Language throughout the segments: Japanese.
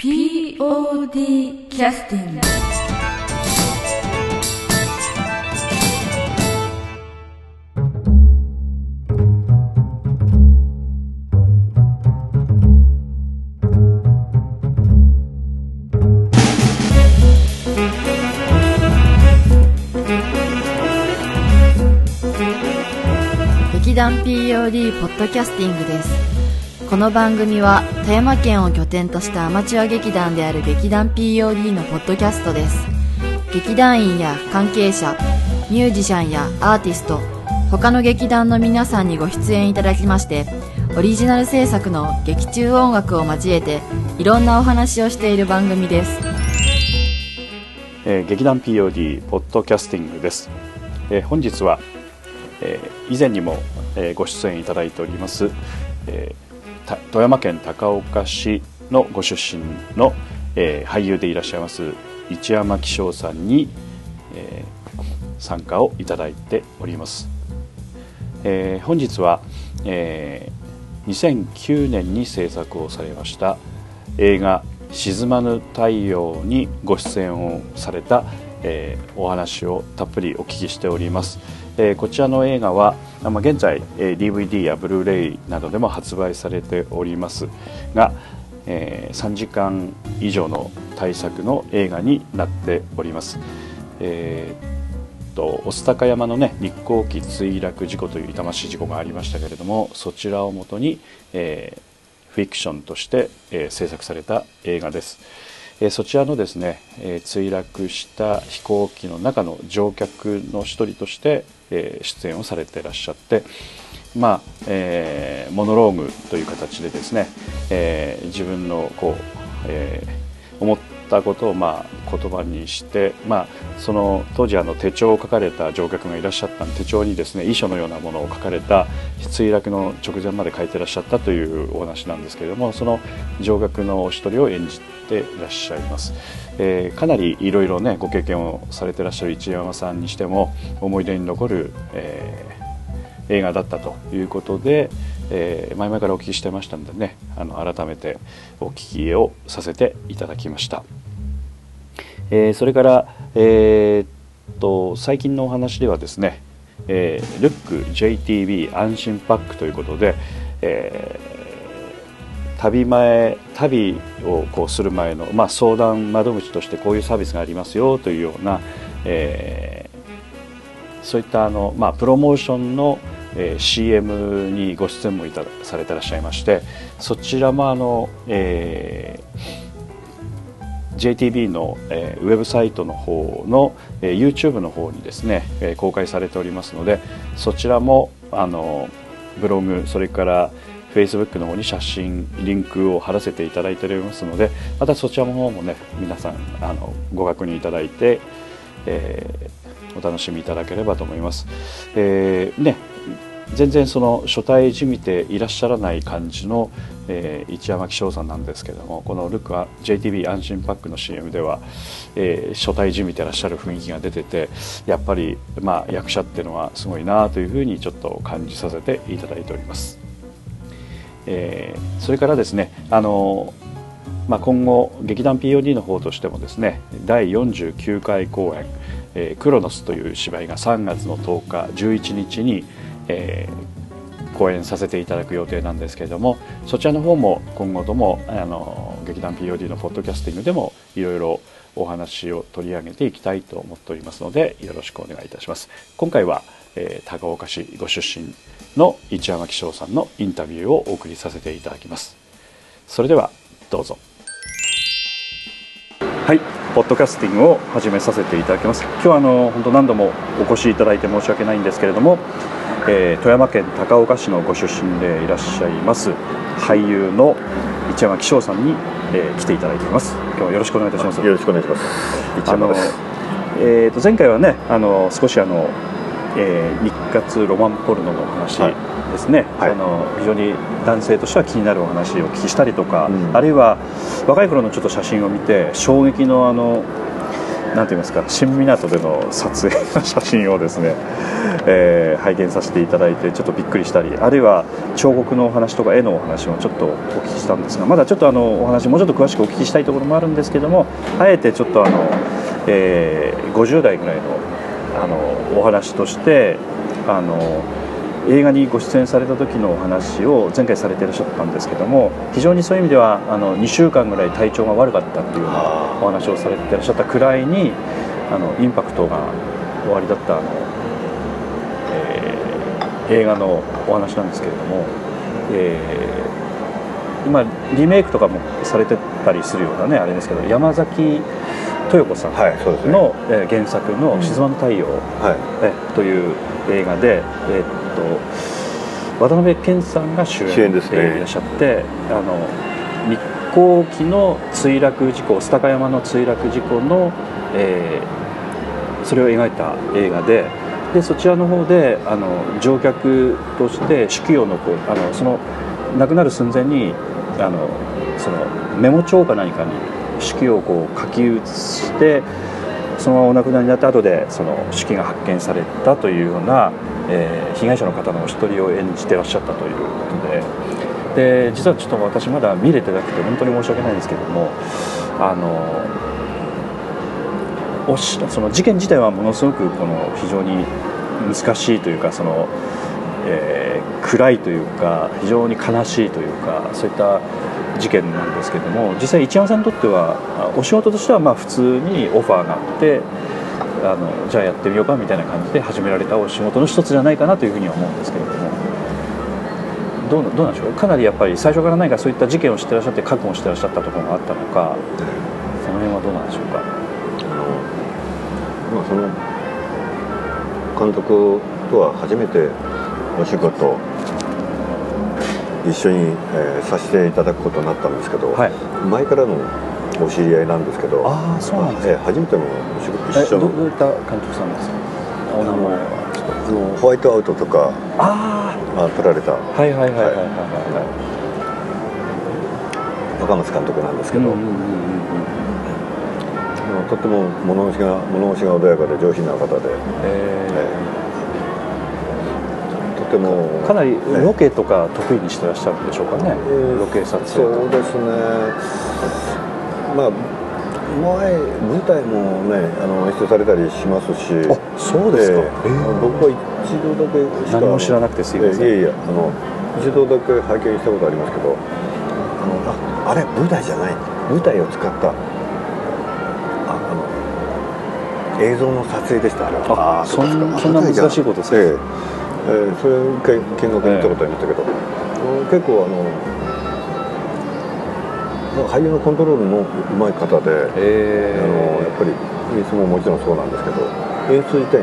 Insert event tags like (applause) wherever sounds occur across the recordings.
POD キャスティング劇団 POD ポッドキャスティングです。この番組は富山県を拠点としたアマチュア劇団である劇団 POD のポッドキャストです。劇団員や関係者ミュージシャンやアーティスト他の劇団の皆さんにご出演いただきましてオリジナル制作の劇中音楽を交えていろんなお話をしている番組です。えー劇団 POD ポッドキャスティングです、えー本日は、えー以前にも、えーご出演いただいております、えー富山県高岡市のご出身の、えー俳優でいらっしゃいます一山紀章さんに、えー参加をいただいております、えー本日は、えー2009年に制作をされました映画「沈まぬ太陽」にご出演をされた、えお話をたっぷりお聞きしております、えーこちらの映画は、まあ、現在、えー DVD やブルーレイなどでも発売されております。が、えー3時間以上の大作の映画になっております、えーと御巣鷹山のね日航機墜落事故という痛ましい事故がありましたけれどもそちらをもとに、えーフィクションとして、えー制作された映画です、えそちらのですね、えー墜落した飛行機の中の乗客の一人として、え出演をされていらっしゃってまあえーモノローグという形でですね、えー自分のこう、えー思ったことをまあ言葉にして、まあ、その当時あの手帳を書かれた乗客がいらっしゃった手帳にですね遺書のようなものを書かれた墜落の直前まで書いてらっしゃったというお話なんですけれどもその乗客のお一人を演じていらっしゃいます、えーかなりいろいろねご経験をされてらっしゃる一山さんにしても思い出に残る、えー映画だったということで、えー前々からお聞きしてましたのでねあの改めてお聞きをさせていただきました、えーそれから、えーっと最近のお話ではですね、えールック JTB 安心パックということで、えー旅前旅をこうする前の、まあ、相談窓口としてこういうサービスがありますよというような、えーそういったあの、まあ、プロモーションの、えー CM にご出演もいたされてらっしゃいましてそちらもあの、えー JTB の、えーウェブサイトの方の、えー YouTube の方にですね、えー公開されておりますのでそちらもあのブログそれから Facebook の方に写真リンクを貼らせていただいておりますのでまたそちらの方もね皆さんあのご確認いただいて、えーお楽しみいただければと思います。えーね全然その初対じみていらっしゃらない感じの、えー一山紀章さんなんですけどもこのルクは JTB 安心パックの CM では、えー初対じみてらっしゃる雰囲気が出ててやっぱり、まあ、役者っていうのはすごいなというふうにちょっと感じさせていただいております。えーそれからですねあのまあ、今後劇団 POD の方としてもですね第49回公演「えークロノス」という芝居が3月の10日11日に、えー公演させていただく予定なんですけれどもそちらの方も今後ともあの劇団 POD のポッドキャスティングでもいろいろお話を取り上げていきたいと思っておりますのでよろしくお願いいたします。今回は、えー高岡市ご出身の市山紀章さんのインタビューをお送りさせていただきますそれではどうぞはい、ポッドキャスティングを始めさせていただきます。今日はあの本当何度もお越しいただいて申し訳ないんですけれども、えー富山県高岡市のご出身でいらっしゃいます俳優の市山紀章さんに、えー来ていただいています。今日はよろしくお願いいたします。よろしくお願いします。一あの山です。えー、と前回はねあの少しあの、えー日活ロマンポルノのお話はい。ですね、はい。あの非常に男性としては気になるお話をお聞きしたりとか、うん。あるいは若い頃のちょっと写真を見て衝撃のあのなんて言いますか新港での撮影の写真をですね、えー拝見させていただいてちょっとびっくりしたりあるいは彫刻のお話とか絵のお話もちょっとお聞きしたんですがまだちょっとあのお話もうちょっと詳しくお聞きしたいところもあるんですけどもあえてちょっとあの、えー50代ぐらいのあのお話としてあの映画にご出演された時のお話を前回されていらっしゃったんですけども非常にそういう意味ではあの2週間ぐらい体調が悪かったっていうようなお話をされていらっしゃったくらいにあのインパクトがおありだったあの、えー映画のお話なんですけれども、えー今リメイクとかもされてたりするようなねあれですけど山崎豊子さんの、えー原作の「静まぬ太陽」はい。えという映画で、えーっと渡辺謙さんが主演でいらっしゃってあの日航機の墜落事故須高山の墜落事故の、えーそれを描いた映画ででそちらの方であの乗客として手記を残るあのその亡くなる寸前にあのそのメモ帳か何かに手記をこう書き写してそのままお亡くなりになった後でその手記が発見されたというような、えー被害者の方のお一人を演じてらっしゃったということで。で実はちょっと私まだ見れてなくて本当に申し訳ないんですけどもあのおしその事件自体はものすごくこの非常に難しいというかその、えー暗いというか非常に悲しいというかそういった事件なんですけども実際一山さんにとってはお仕事としてはまあ普通にオファーがあってあのじゃあやってみようかみたいな感じで始められたお仕事の一つじゃないかなというふうには思うんですけれどもどうなんでしょう？かなりやっぱり最初から何かそういった事件を知ってらっしゃって覚悟してらっしゃったところがあったのかその辺はどうなんでしょうか？あのまあその監督とは初めてお仕事一緒に、えーさせていただくことになったんですけど、はい。前からのお知り合いなんですけどああそうなんですか。えー初めてのお仕事え一緒の。どどういった監督さんですか？お名前はあのホワイトアウトとかあまあ撮られた。あはいはいはいはい。はい。は若松監督なんですけど、い。うんうんうんうんとっても物腰が物腰が穏やかで上品な方で、えとてもーかなりロケとか得意にしてらっしゃるんでしょうかね、ーロケ撮影そうですね。まあ前舞台もねあの演出されたりしますし。あそうですか。えええー。僕は一度だけしか。何も知らなくてすいません。ええいえいえあの一度だけ拝見したことありますけど。あのああれ舞台じゃない。舞台を使った。ああの映像の撮影でしたあれは。あそんうですか。そんな難しいことですか？ええええそれ一回見学に行ったことありましたけど、あの結構あのなんか俳優のコントロールもうまい方で、え。あのやっぱり演出ももちろんそうなんですけど演出自体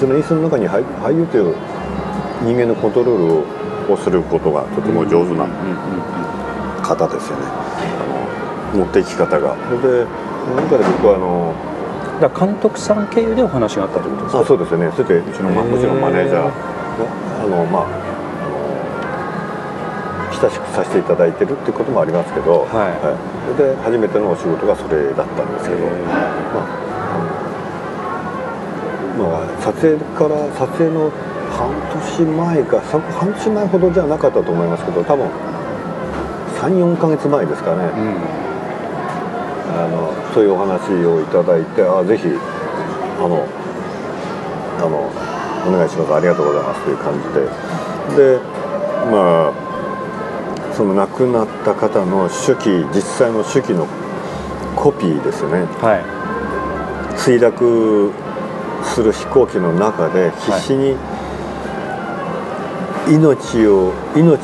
その演出の中に俳俳優という人間のコントロールをすることがとても上手なうんうんうん方ですよね、持っていき方が。それで中で僕はあのだ監督さん経由でお話があったということですか？あそうですよね。それでうちの、まもちろんマネージャーがあのまあ親しくさせていただいてるっていうこともありますけど、はい。それで初めてのお仕事がそれだったんですけど、えー。まああのまあ、撮影から撮影の半年前かさ半年前ほどじゃなかったと思いますけど多分34ヶ月前ですかね、うんあのそういうお話をいただいてあぜひあのあのお願いします。ありがとうございますという感じで。でまあその亡くなった方の手記実際の手記のコピーですよね。はい。墜落する飛行機の中で必死に命を命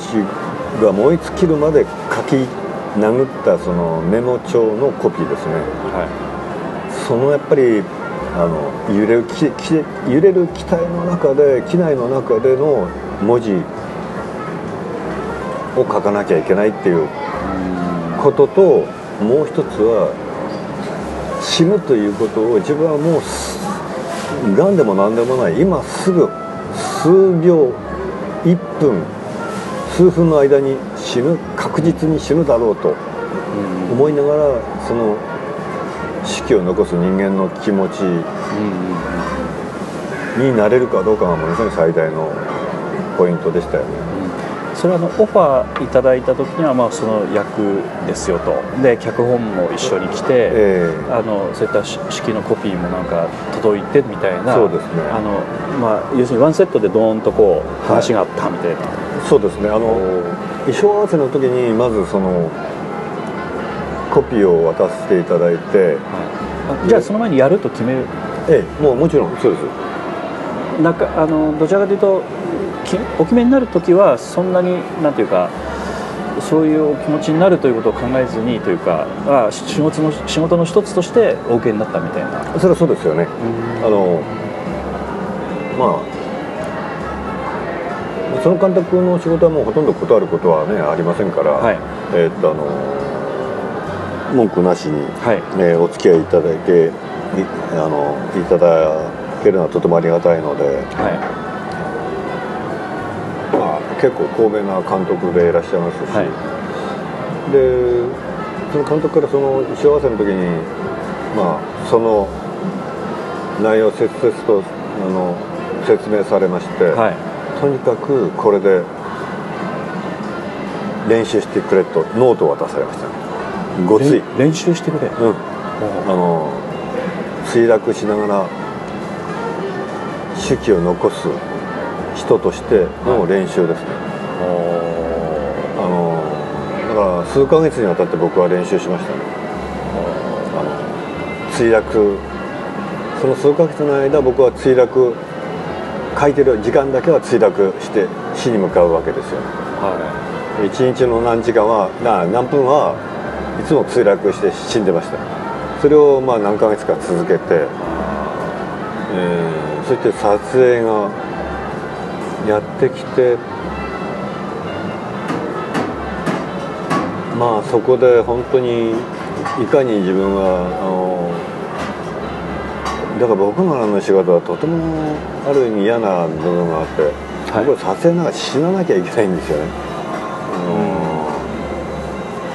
が燃え尽きるまで書き殴ったそのメモ帳のコピーですね。はそのやっぱりあの揺れるきき揺れる機体の中で機内の中での文字を書かなきゃいけないっていういことともう一つは死ぬということを自分はもうすがんでも何でもない。今すぐ数秒1分数分の間に死ぬ確実に死ぬだろうと思いながらその手記を残す人間の気持ちになれるかどうかがものすごい最大のポイントでしたよね。それはあのオファーいただいた時にはまあその役ですよと。で脚本も一緒に来て、ええ。あのそういったし式のコピーもなんか届いてみたいな。そうですね。あの、まあ、要するにワンセットでドーンとこうはい。話があったみたいな、そうですね。あの衣装合わせの時にまずそのコピーを渡していただいてはい。あじゃあその前にやると決める？ええもうもちろんそうです。なんかあのどちらかというときお決めになる時はそんなになんていうかそういうお気持ちになるということを考えずにというかあ仕事の仕事の一つとしてお受けになったみたいな。それはそうですよね。あのまあその監督の仕事はもうほとんど断ることはねありませんから、はい。えーっとあの文句なしに、はい。えーお付き合いいただいていあのいただけるのはとてもありがたいので、はい。まあ、結構高名な監督でいらっしゃいますし、はい。でその監督からその衣装合わせの時にまあその内容を切々とあの説明されまして、はいとにかくこれで練習してくれとノートを渡されました。ごつい、練練習してくれ、うん、あの墜落しながら手記を残す人としての練習ですね、あのだから数ヶ月にわたって僕は練習しましたね。あの墜落その数ヶ月の間僕は墜落書いてる時間だけは墜落して死に向かうわけですよ。は一日の何時間はな何分はいつも墜落して死んでました。それをまあ何ヶ月か続けて、えーそして撮影がやってきてまあそこで本当にいかに自分はあのだから僕のあの仕事はとてもある意味嫌な部分があって、はい。僕は撮影なんか死ななきゃいけないんですよね、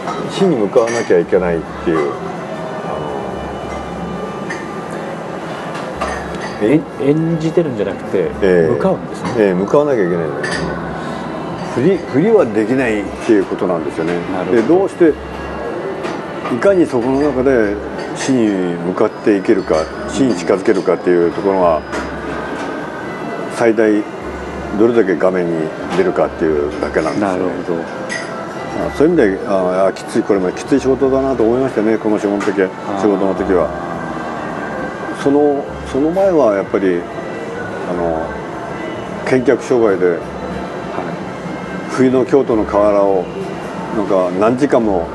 あの死に向かわなきゃいけないっていう。え演じてるんじゃなくて、ええ。向かうんですね。ええ向かわなきゃいけないんだよ振り振りはできないっていうことなんですよね。ど。でどうしていかにそこの中で死に向かっていけるか死に近づけるかっていうところが最大どれだけ画面に出るかっていうだけなんですよ、ね、なるほど。あそういう意味でああきついこれもきつい仕事だなと思いましたねこの仕事の時は仕事の時は。そのその前はやっぱりあの見客商売で冬の京都の河原をなんか何時間も、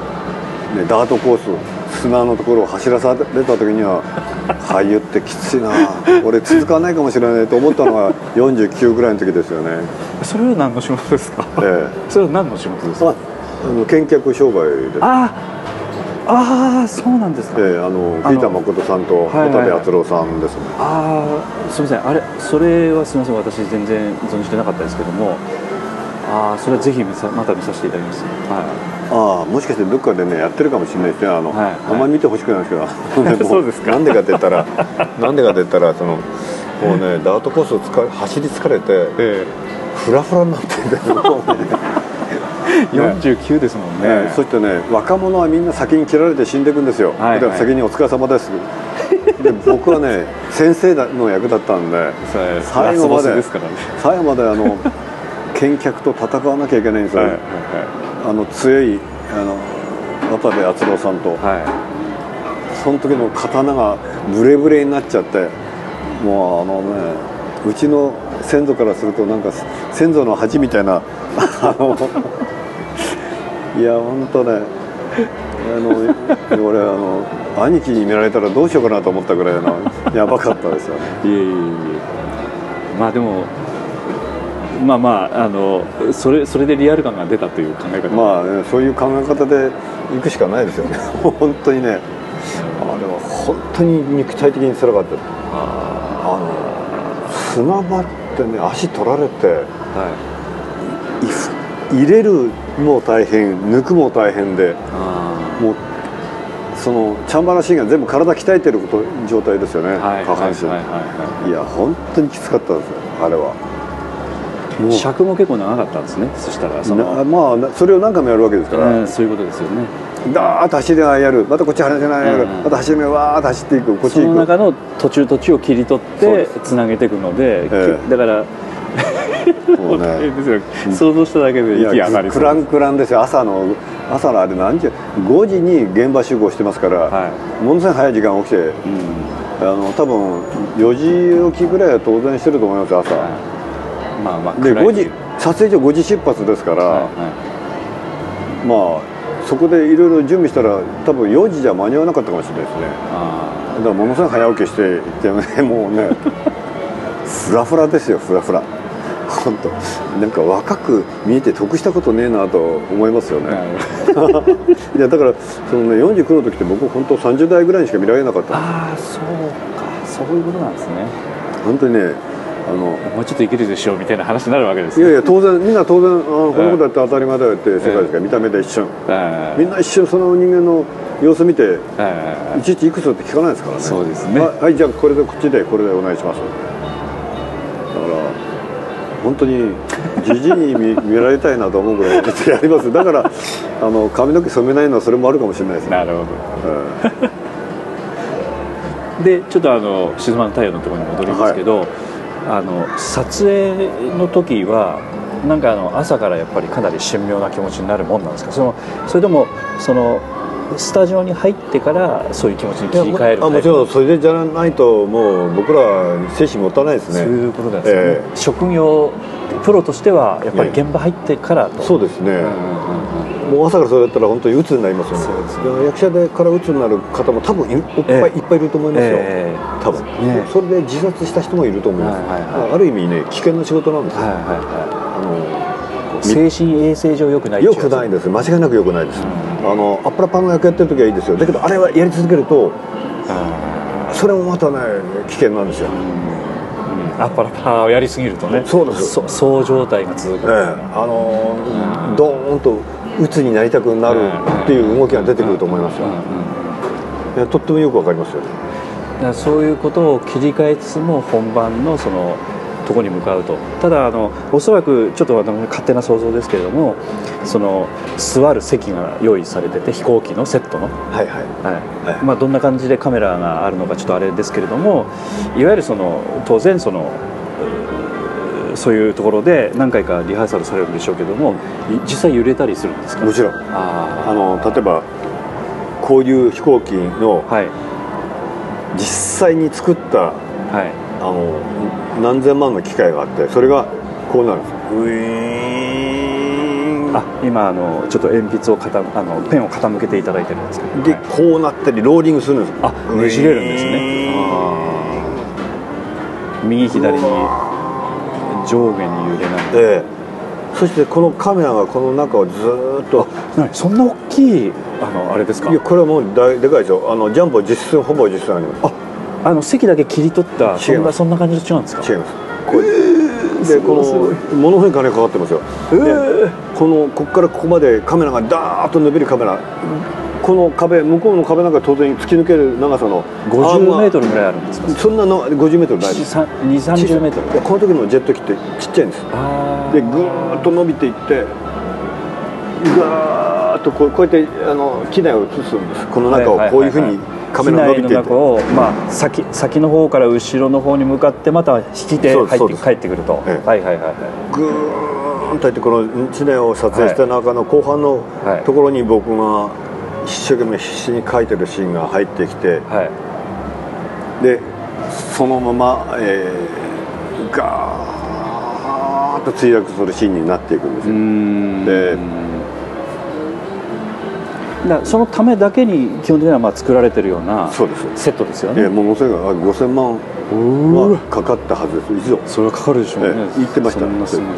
ね、ダートコース砂のところを走らされた時には (laughs) 俳優ってきついな。俺続かないかもしれないと思ったのが49ぐらいの時ですよね、それは何の仕事ですか？えそれは何の仕事ですえ、か？ああの見客商売です。あああそうなんですか、ええあのピーター誠さんと渡部篤郎さんですね、ああすみません。あれそれはすみません。私全然存じてなかったですけども。ああそれはぜひまた見させていただきます。はああもしかしてどっかでねやってるかもしれないですね。あの、はいはい。あんまり見てほしくないんですけど。(laughs) そうですか。なんでかって言ったら (laughs) なんでかって言ったらそのもうねダートコースを走り疲れてい、え。フラフラになってんだよもうねえ49ですもんね、ねそしてね若者はみんな先に切られて死んでいくんですよ、はいはいだから先にお疲れ様です。で僕はね先生の役だったんで最後までね。最後まであの (laughs) 見客と戦わなきゃいけないんですよ、はいはいあの強いあの渡部篤郎さんとはい。はいその時の刀がブレブレになっちゃってもうあのねうちの先祖からするとなんか先祖の恥みたいなあのいや本当ねあの俺あの兄貴に見られたらどうしようかなと思ったぐらいのやばかったですよね。いえいえいえ。まあでもまあまああのそれそれでリアル感が出たという考え方。まあ、ね、そういう考え方で行くしかないですよね。(laughs) 本当にね。あれは本当に肉体的につらかった。あの砂場ってね足取られてはい。入れるも大変抜くも大変であもうそのチャンバラシーンが全部体鍛えてること状態ですよね、はい。下半身、はいはいはい。いや本当にきつかったですよあれは尺も結構長かったんですね。そしたらそなの、まあなそれを何回もやるわけですから、うんそういうことですよね。ダーッと走りながらやる。またこっち走りながらやる、うん。また走りながらわーっと走っていく。こっちその行く中の途中途中を切り取ってつなげていくので、ええ。きだからもうね。(laughs) 想像しただけで息上がりクランクランですよ。朝の朝のあれ何時5時に現場集合してますから、はものすごい早い時間起きてうん。あの多分4時起きぐらいは当然してると思いますよ朝、まあまあで暗い5時撮影所5時出発ですから、はいはまあそこでいろいろ準備したら多分4時じゃ間に合わなかったかもしれないですね。だからものすごい早起きしていってねもうねフラフラですよフラフラ本当なんか若く見えて得したことねえなと思いますよあねい。(laughs) やだからそのね49の時って僕本当30代ぐらいにしか見られなかった。ああそうか。そういうことなんですね。本当にねあのもうちょっといけるでしょうみたいな話になるわけですいねやいや当然みんな当然あのこのことやって当たり前だよって世界ですから見た目で一瞬ええみんな一瞬その人間の様子見てええいちいちいくつって聞かないですからね。そうですね。はい、はいじゃあこれでこっちでこれでお願いします。だから本当にじじいに見 (laughs) 見られたいなと思うぐらいやります。だからあの髪の毛染めないのはそれもあるかもしれないですね、なるほえど (laughs) でちょっとあの「静まぬ太陽」のところに戻りますけど、あの撮影の時はなんかあの朝からやっぱりかなり神妙な気持ちになるもんなんですか？そのそれでもそのスタジオに入ってからそういう気持ちに切えり替えるあもちろん。それでじゃないともう僕ら精神持たないですね。そういうことですね、え職業プロとしてはやっぱり現場入ってからと、そうですね、もう朝からそれやったら本当に鬱になりますよね。そうで役者でから鬱になる方も多分いいっぱい、ええ。いっぱいいると思いますよ、ええ。多分、ね。それで自殺した人もいると思います、はいはいはい。ある意味ね危険な仕事なんですよ、はいはいはあい精神衛生上良くないのよくないです。間違いなくよくないです、あのアッパラパンの役やってる時はいいですよ。だけどあれはやり続けるとそれもまたね危険なんですよ、アッパラパーをやりすぎるとね。そうです。そそう状態が続く、ええ。あのードーンと鬱になりたくなるっていう動きが出てくると思いますよ、いやとってもよくわかりますよ。ねそういうことを切り替えつつも本番のそのとこに向かうと。ただあのおそらくちょっと私の勝手な想像ですけれどもその座る席が用意されてて飛行機のセットの、はいはい。はい。はい。まあ、どんな感じでカメラがあるのかちょっとあれですけれどもいわゆるその当然そのそういうところで何回かリハーサルされるんでしょうけどもい実際揺れたりするんですか？もちろん。ああの例えばこういう飛行機のあはい。実際に作ったはい。あの何千万の機械があってそれがこうなるんですウィーンあ今あのちょっと鉛筆を傾あのペンを傾けていただいてるんですけど。ではいこうなったりローリングするんですあねじれるんですね。右左に上下に揺れながら。ええ。そしてこのカメラがこの中をずーっと。何そんな大きいあのあれですか？いやこれはもう大でかいですよ。あのジャンプは実質ほぼ実質あります。ああの席だけ切り取ったそんなそんな感じと違うんですか？違います。こうでこのものすごい金かかってますよ、でこのここからここまでカメラがダーッと伸びるカメラ。この壁向こうの壁なんか当然突き抜ける長さの50メールトルぐらいあるんですか？そんなの50メートルないです。2 3 0メートル？この時のジェット機ってちっちゃいんです。でぐーっと伸びていってガーッとこうこうやってあの機内を映すんです。この中をこういうふうにカメラが伸びていって機内の中を、まあ、先先の方から後ろの方に向かってまた引き手入って帰ってくると、ええ。はいはいはいはい。ぐーんといってこの地面を撮影した中の後半のはい。ところに僕が一生懸命必死に描いてるシーンが入ってきてはい。でそのまま、えー、ガーッと墜落するシーンになっていくんですよ、ん。でだそのためだけに基本的にはまあ作られてるようなそうです。セットですよね。えー、ものすごいあ5000万はかかったはずです。以上。それはかかるでしょうね、ええ言ってました。そんなすごいは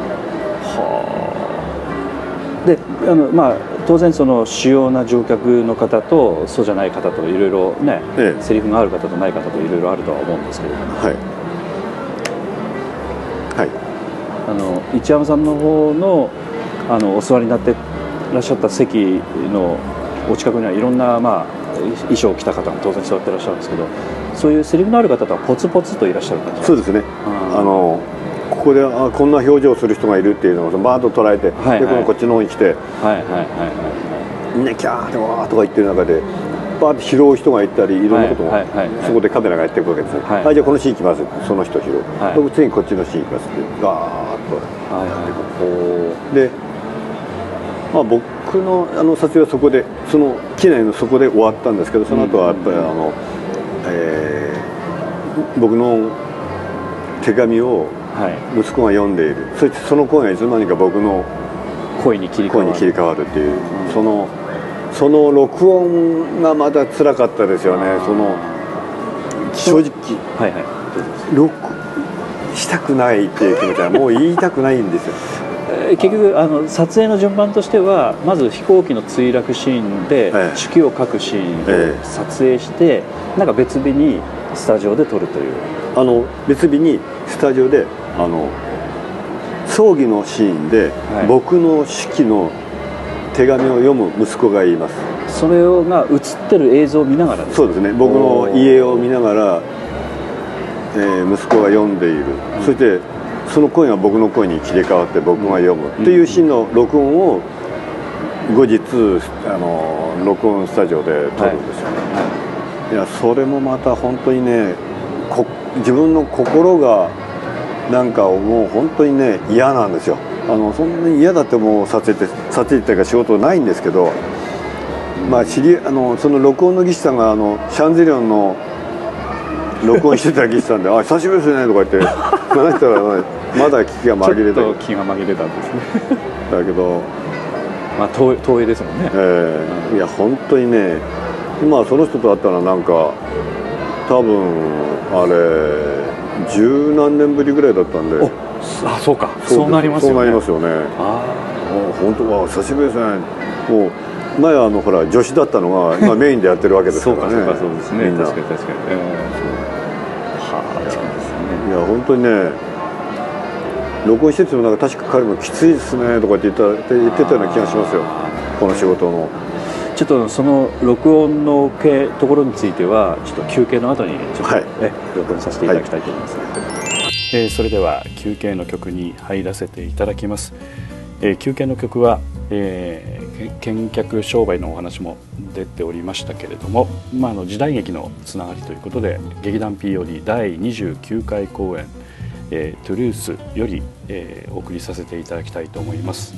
あ。であのまあ当然その主要な乗客の方とそうじゃない方といろいろね、ええ。セリフがある方とない方といろいろあるとは思うんですけど。はい。はい。あの一山さんの方のあのお座りになってらっしゃった席のお近くにはいろんな、まあ、衣装を着た方も当然座ってらっしゃるんですけどそういうセリフのある方とはポツポツといらっしゃる感じそうですね。うん。あのここであこんな表情をする人がいるっていうのをバーッと捉えて、はいはい。でこのこっちの方に来てはいはいはいはい。みんなキャーってわーとか言ってる中でバーッと拾う人がいたりいろんなことも、はいはいはいはい。そこでカメラがやっていくわけですね、はい。あじゃあこのシーン行きます。その人拾う、はい。で次こっちのシーン行きますってガーッと。はいはい。で、まあ、僕のあの撮影はそこでその機内のそこで終わったんですけどその後はやっぱりあの、えー僕の手紙をはい。息子が読んでいる。そしてその声がいつの間にか僕の声に切り替わる。声に切り替わるっていう、そのその録音がまた辛かったですよね。その正直はいはい。録したくないっていう気持ちはもう言いたくないんですよ。え (laughs) ー結局あの撮影の順番としてはまず飛行機の墜落シーンでええ。手記を書くシーンええ。を撮影してなんか別日にスタジオで撮るという。あの別日にスタジオであの葬儀のシーンで、はい。僕の手記の手紙を読む息子がいます。それが映ってる映像を見ながらそうですね。僕の家を見ながら、えー息子が読んでいる、そしてその声が僕の声に切り替わって僕が読む、っていうシーンの録音を後日あの録音スタジオで撮るんですよね、いやそれもまた本当にね自分の心がなんかもう本当にね嫌なんですよ。あのそんなに嫌だってもう撮影って撮影っていうか仕事ないんですけどまあ知りあのその録音の技師さんがあのシャンゼリオンの録音してた技師さんで「あ久しぶりですね」とか言って。話したら、まだ聞きがちょ紛れたっと気が紛れたんですね。だけど。まあ東東映ですもんね。ええ。いや本当にねまあその人と会ったらなんか多分あれ十何年ぶりぐらいだったんで。おあそうか。そうなりますよね。そうなりますよね。あもう本当は久しぶりですね。もう前はあのほら女子だったのが今メインでやってるわけあですかそうらねか (laughs) そうかそうですね。確かに確かに、ええ。はあそうですねいや本当にね録音しててもなんか確か彼もきついですねとかって言ったって言ってたような気がしますよ。この仕事の。ちょっとその録音のけところについてはちょっと休憩の後にちょっと、はい。え録音させていただきたいと思います、えーそれでは休憩の曲に入らせていただきます、えー休憩の曲は、えーけ見客商売のお話も出ておりましたけれども、まあ、あの時代劇のつながりということで劇団 POD 第29回公演「えートゥルース」より、えーお送りさせていただきたいと思います、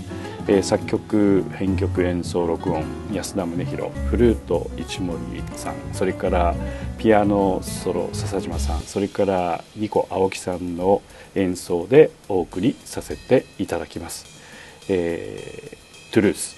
えー作曲編曲演奏録音安田宗弘フルート一森さんそれからピアノソロ笹島さんそれからニコ青木さんの演奏でお送りさせていただきます、えートゥルース。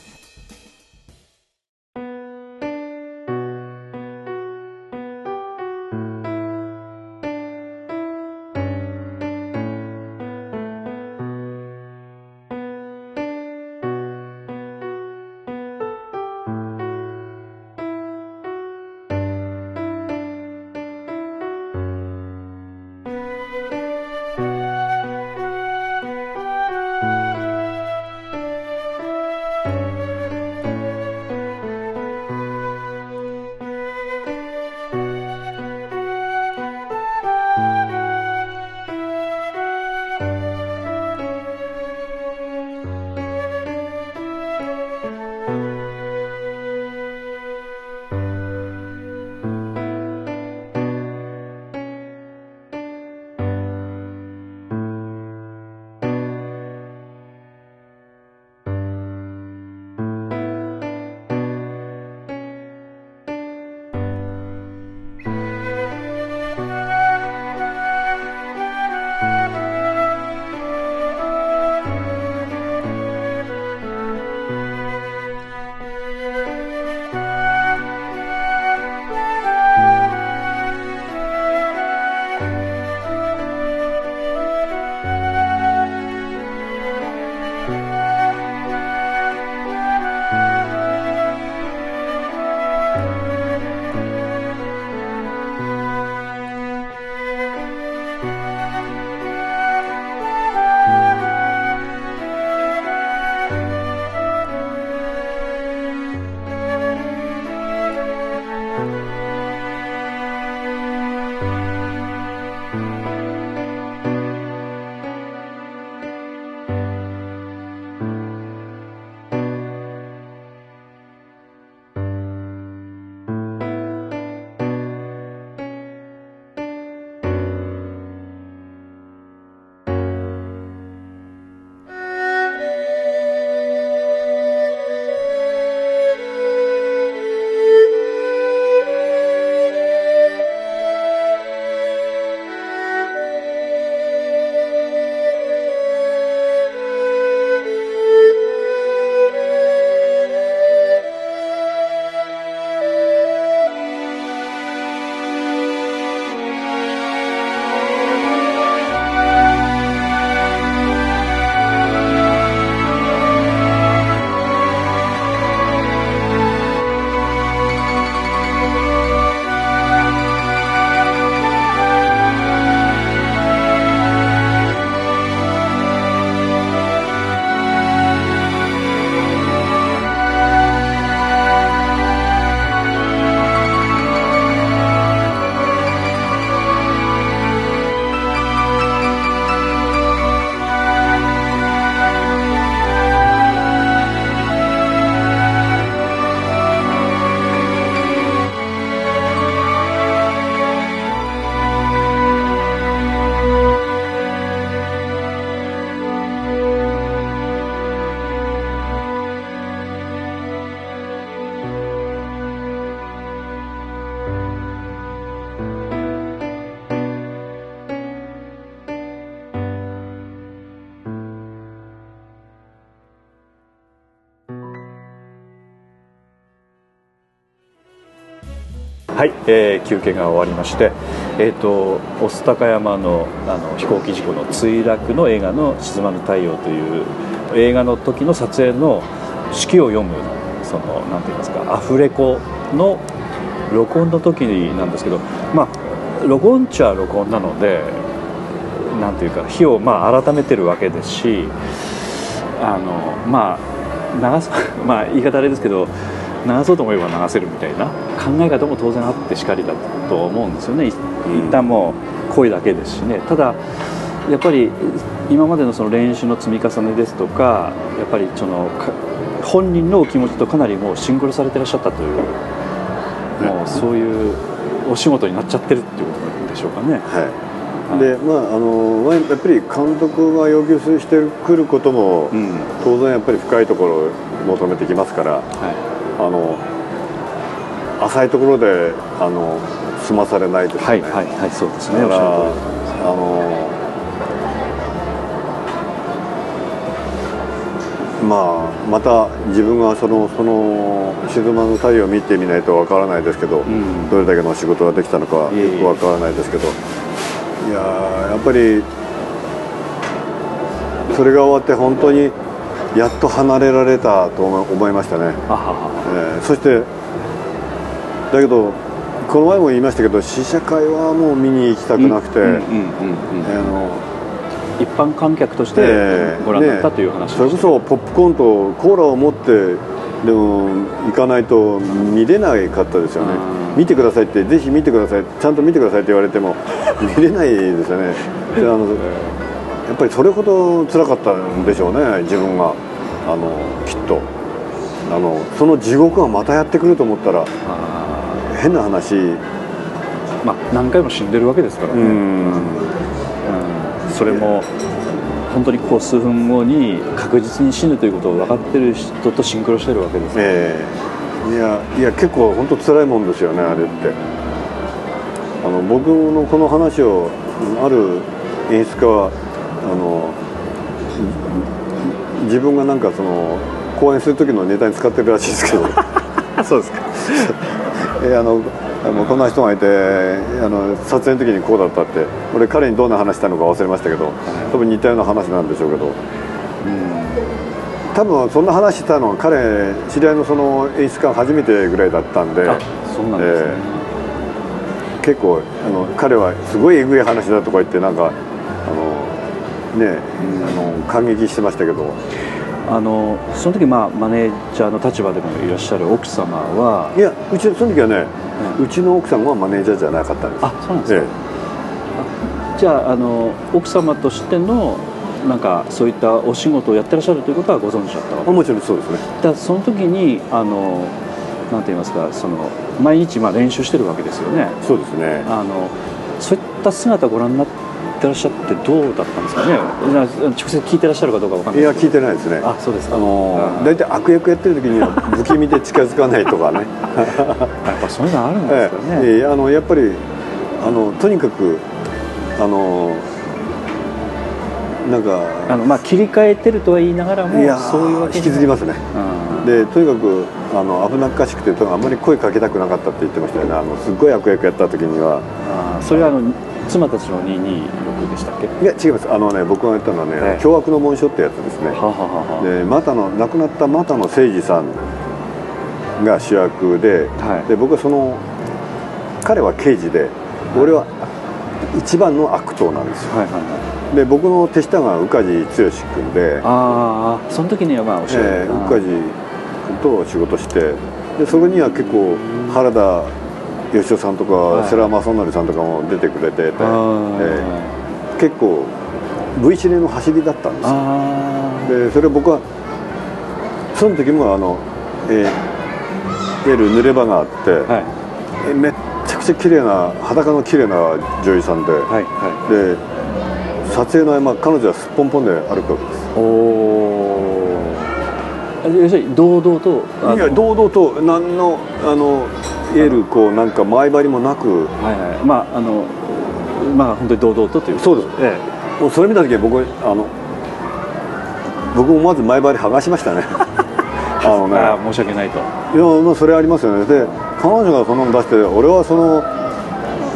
えー休憩が終わりまして、えー、と御巣鷹山のあの飛行機事故の墜落の映画の「沈まぬ太陽」という映画の時の撮影の指揮を読むそのなんて言いますかアフレコの録音の時なんですけどまあ録音っちゃ録音なのでなんていうか火をまあ改めてるわけですしあのまあ流す (laughs) まあ言い方あれですけど流そうと思えば流せるみたいな考え方も当然あってしかりだと思うんですよね。い一旦もう声だけですしね。ただやっぱり今までのその練習の積み重ねですとかやっぱりそのか本人のお気持ちとかなりもうシンクロされてらっしゃったというもうそういうお仕事になっちゃってるっていうことなんでしょうかね。はい、でまああのまあやっぱり監督が要求してくることも、うん。当然やっぱり深いところを求めてきますからはあの浅いところであの済まされないですね、はいはいはいそうですね。だからあのまあまた自分がそのその静まぬ太陽を見てみないとわからないですけど、ん。どれだけの仕事ができたのかよくわからないですけどいやーやっぱりそれが終わって本当にやっと離れられたと思思いましたね。えーそしてだけどこの前も言いましたけど試写会はもう見に行きたくなくて、一般観客としてえーご覧になったという話ねそれこそポップコーンとコーラを持ってでも行かないと見れないかったですよね。うん。見てくださいってぜひ見てください。ちゃんと見てくださいって言われても (laughs) 見れないですよね。であのやっぱりそれほど辛かったんでしょうね自分が。あのきっと。あのその地獄がまたやってくると思ったらあ変な話。ーまあ何回も死んでるわけですからね、うん。うん。それも本当にこう数分後に確実に死ぬということを分かってる人とシンクロしてるわけです、ええ。いやいや結構本当辛いもんですよねあれって。あの僕のこの話をある演出家はあのじ自分がなんかその講演する時のネタに使ってるらしいですけど。(laughs) そうですか。(laughs) えあのこんな人がいてあの撮影の時にこうだったって。俺彼にどんな話したのか忘れましたけど多分似たような話なんでしょうけど。多分そんな話したのは彼知り合いのその演出家が初めてぐらいだったんで。あそうなんですね、ええ。結構あの彼はすごいえぐい話だとか言ってなんかあのね、あの感激してましたけど。あのその時まあマネージャーの立場でもいらっしゃる奥様はいやうちその時はね、うちの奥さんはマネージャーじゃなかったんです。あそうなんですか、えじゃああの奥様としてのなんかそういったお仕事をやってらっしゃるということはご存知だったわけ？もちろんそうですね。だその時にあのなんて言いますかその毎日まあ練習してるわけですよね？そうですね。あのそういった姿をご覧になってらっしゃってどうだったんですかね？な直接聞いてらっしゃるかどうかわかんない。いや聞いてないですね。あそうですか。あのあ大体悪役やってる時には不気味で近づかないとかね。(laughs) やっぱそういうのあるんですかね、ええ。ええあのやっぱりあのとにかくあのなんかあのまあ切り替えてるとは言いながらもいやそういうわけ引きずりますね。うんでとにかくあの危なっかしくてあんまり声かけたくなかったって言ってましたよね。あのすっごい悪役やった時には。あーそれはあの妻たちの226でしたっけ？いや違います。あのね僕が言ったのはねええ。凶悪の紋章ってやつですね。ははははで又野亡くなった又野誠司さんが主役で,、はい。で僕はその彼は刑事で俺は一番の悪党なんですよ。はいはいはい。で僕の手下が宇梶剛君で、ああその時にはまあおっしゃるえー宇梶君と仕事してでそれには結構原田芳雄さんとか、はい。世良正則さんとかも出てくれてて、えー結構 V シネの走りだったんですよ。でそれ僕はその時もあの、えーいわゆる濡れ場があって、はい。えめっちゃくちゃ綺麗な裸の綺麗な女優さんで、はいはで撮影の合間彼女はすっぽんぽんで歩くわけです。いおお要するに堂々といや堂々と何のあのいわゆるこうなんか前張りもなく。はいはい。まああのまあ本当に堂々とというそうです。えもうそれ見た時は僕あの僕もまず前張り剥がしましたね。(laughs) あのね。申し訳ないと。いやまあそれありますよね。で彼女がその出して俺はその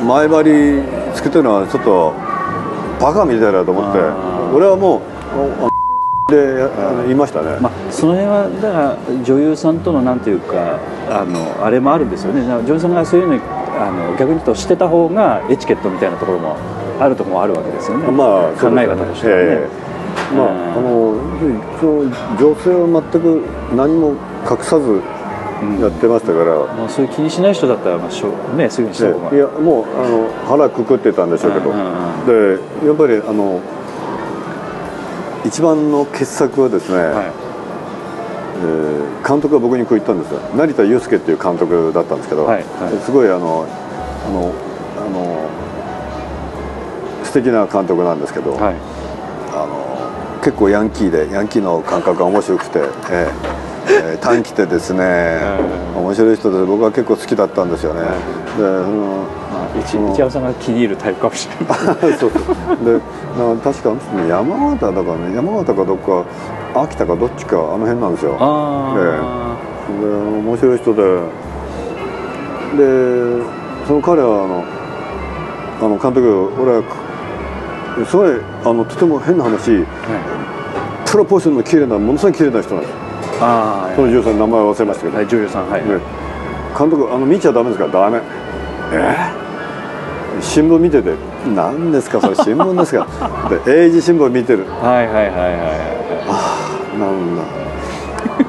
前張りつけてるのはちょっとバカみたいだと思って俺はもうで言いましたね、まあ、その辺はだから女優さんとのなんていうかあのあれもあるんですよね。女優さんがそういうのにあの逆に言うとしてた方がエチケットみたいなところもあるところもあるわけですよね、まあ考え方としてはね、ええ。まあ、あのその女性は全く何も隠さずやってましたから、もうそういう気にしない人だったら、まあしょうね、そういうふうにした方が。でいやもうあの腹くくってたんでしょうけど、うんうん。でやっぱりあの一番の傑作はですね、はいえー監督が僕にこう言ったんですよ。成田悠輔っていう監督だったんですけど、はいはい。すごいあのあのあの素敵な監督なんですけど、はい。あの結構ヤンキーでヤンキーの感覚が面白くて、えええー短気でですね面白い人で僕は結構好きだったんですよね、でそのまあ、一一山さんが気に入るタイプかもしれない。(laughs) そうでな確か山形だからね山形かどっか秋田かどっちかあの辺なんですよ。あで面白い人で。でその彼はあのあの監督俺はすごいあのとても変な話あ、はい。プロポーションの綺麗なものすごい綺麗な人なんです。あその女優さんの名前は忘れましたけど、はい、女優さんはい、ね監督あの見ちゃダメですからダメ。え？新聞見てて何ですかそれ新聞ですか。(laughs) で英字新聞見てる。はいはいはいはいはなん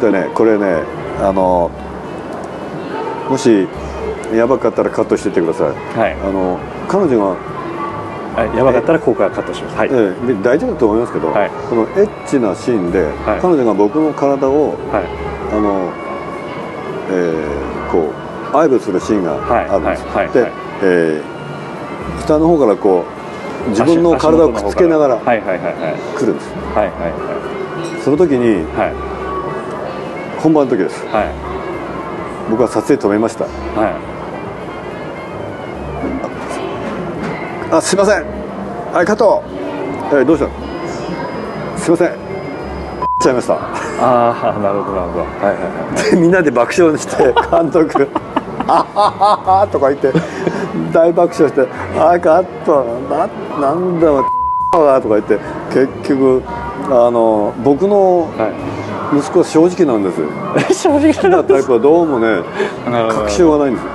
だ。でねこれねあのもしやばかったらカットしてってください。いはい。あの彼女が、はいやばかったらここからカットします。はい、ええで大丈夫だと思いますけど、はい。このエッチなシーンで、はい。彼女が僕の体をはい。あの、えーこう愛撫するシーンがあるんです、で、はい。はい。はい。えー下の方からこう自分の体をくっつけながらはいはいはいはい。来るんです。はいはいその時にはい。本番の時です。はい。僕は撮影止めました。はい。あすいません。はいカットえーどうした？すいません。ちゃいました。ああなるほどなるほど。はいはいはいでみんなで爆笑して監督「あははは」とか言って大爆笑して「あカットななんだよは」とか言って結局あの僕のはい。息子は正直なんです正直なタイプはどうもねなるほど。隠しようがないんです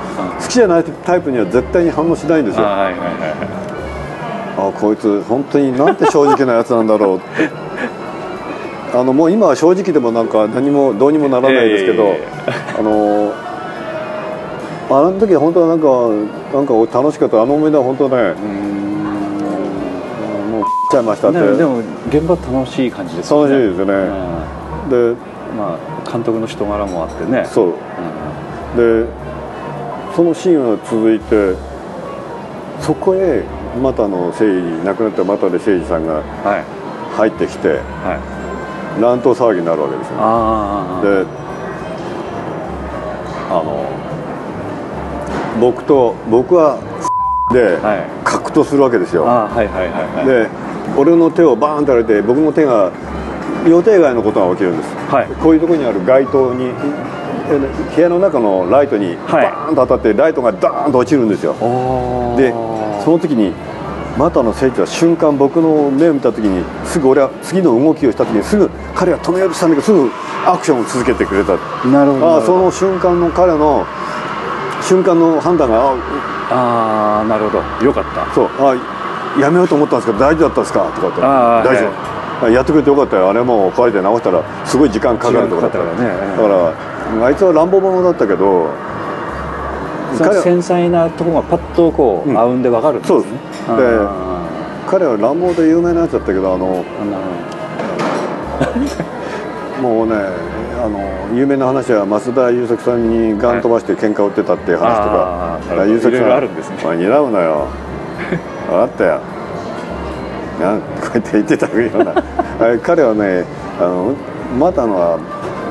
好きじゃないタイプには絶対に反応しないんですよ。あはいはいあこいつ本当になんて正直なやつなんだろうって。(laughs) あのもう今は正直でもなんか何もどうにもならないですけど、いやいやいやあのあの時は本当はなんかなんか楽しかった。あの思い出は本当ね。うーん。もうちゃいましたって。でもでも現場楽しい感じですよね。楽しいですよね、でうん。まあ監督の人柄もあってね。そう。うん。でそのシーンが続いてそこへ又野誠司亡くなった又野誠司さんがはい。入ってきてはい。乱闘騒ぎになるわけですよ。ああであの僕と僕はではい。格闘するわけですよ、ああはいはいはいはい。で俺の手をバーンとやられて僕の手が予定外のことが起きるんです、はい。こういうところにある街灯にえ部屋の中のライトにはい。バーンと当たってライトがダーンと落ちるんですよ。でその時に又野誠司は瞬間僕の目を見た時にすぐ俺は次の動きをした時にすぐ彼は止めようとしたんだけどすぐアクションを続けてくれた。なるほどああその瞬間の彼の瞬間の判断があああなるほど。よかった。そう。あやめようと思ったんですけど大丈夫だったんですか？とかって。ああ大丈夫、あやってくれてよかったよ。あれもう壊れて直したらすごい時間かかるとかだったからね。だからあいつは乱暴者だったけど繊細なところがパッとこう、うん。合うんでわかるんですね。そうで彼は乱暴で有名なやつだったけどあのもうねあの有名な話は増田優作さんにガン飛ばして喧嘩売ってたっていう話とか、優作さんあるんですね。むなよ。(laughs) 分かったよなんこうやって言ってたような。(laughs) 彼はねあのまたのは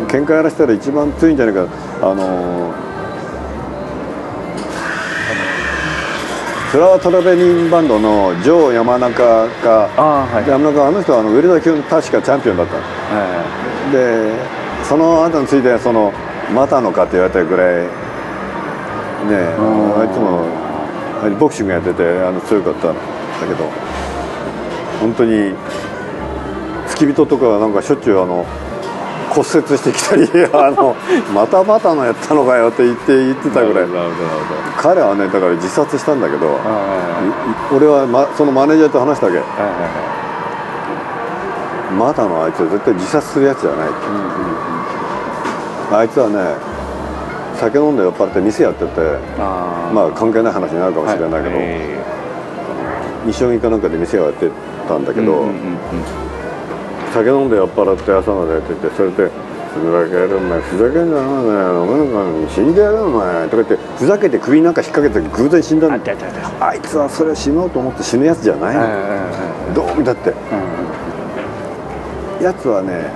喧嘩やらせたら一番強いんじゃないか。あのフラワートラベリングバンドのジョー山中がああはい。山中あの人はあのウェルダー級の確かチャンピオンだったの。はでその後についてそのまたのかって言われたぐらいねうん。あいつもボクシングやっててあの強かったんだけど本当に付き人とかはなんかしょっちゅうあの骨折してきたり (laughs) あのまたまたのやったのかよって言って言ってたぐらい。彼はねだから自殺したんだけど俺は、ま、そのマネージャーと話したわけ。あはいはいはいまたのあいつは絶対自殺するやつじゃないあいつはね酒飲んで酔っ払って店やっててあまあ関係ない話になるかもしれないけど、西荻かなんかで店をやってたんだけど、うんうんうん酒飲んで酔っ払って朝までやっててそれで「ふざけるお前ふざけんじゃないお前なんか死んでやるお前」とか言ってふざけて首なんか引っ掛けて偶然死んだんだあいつはそれを死のうと思って死ぬやつじゃないの、どう見たってやつはね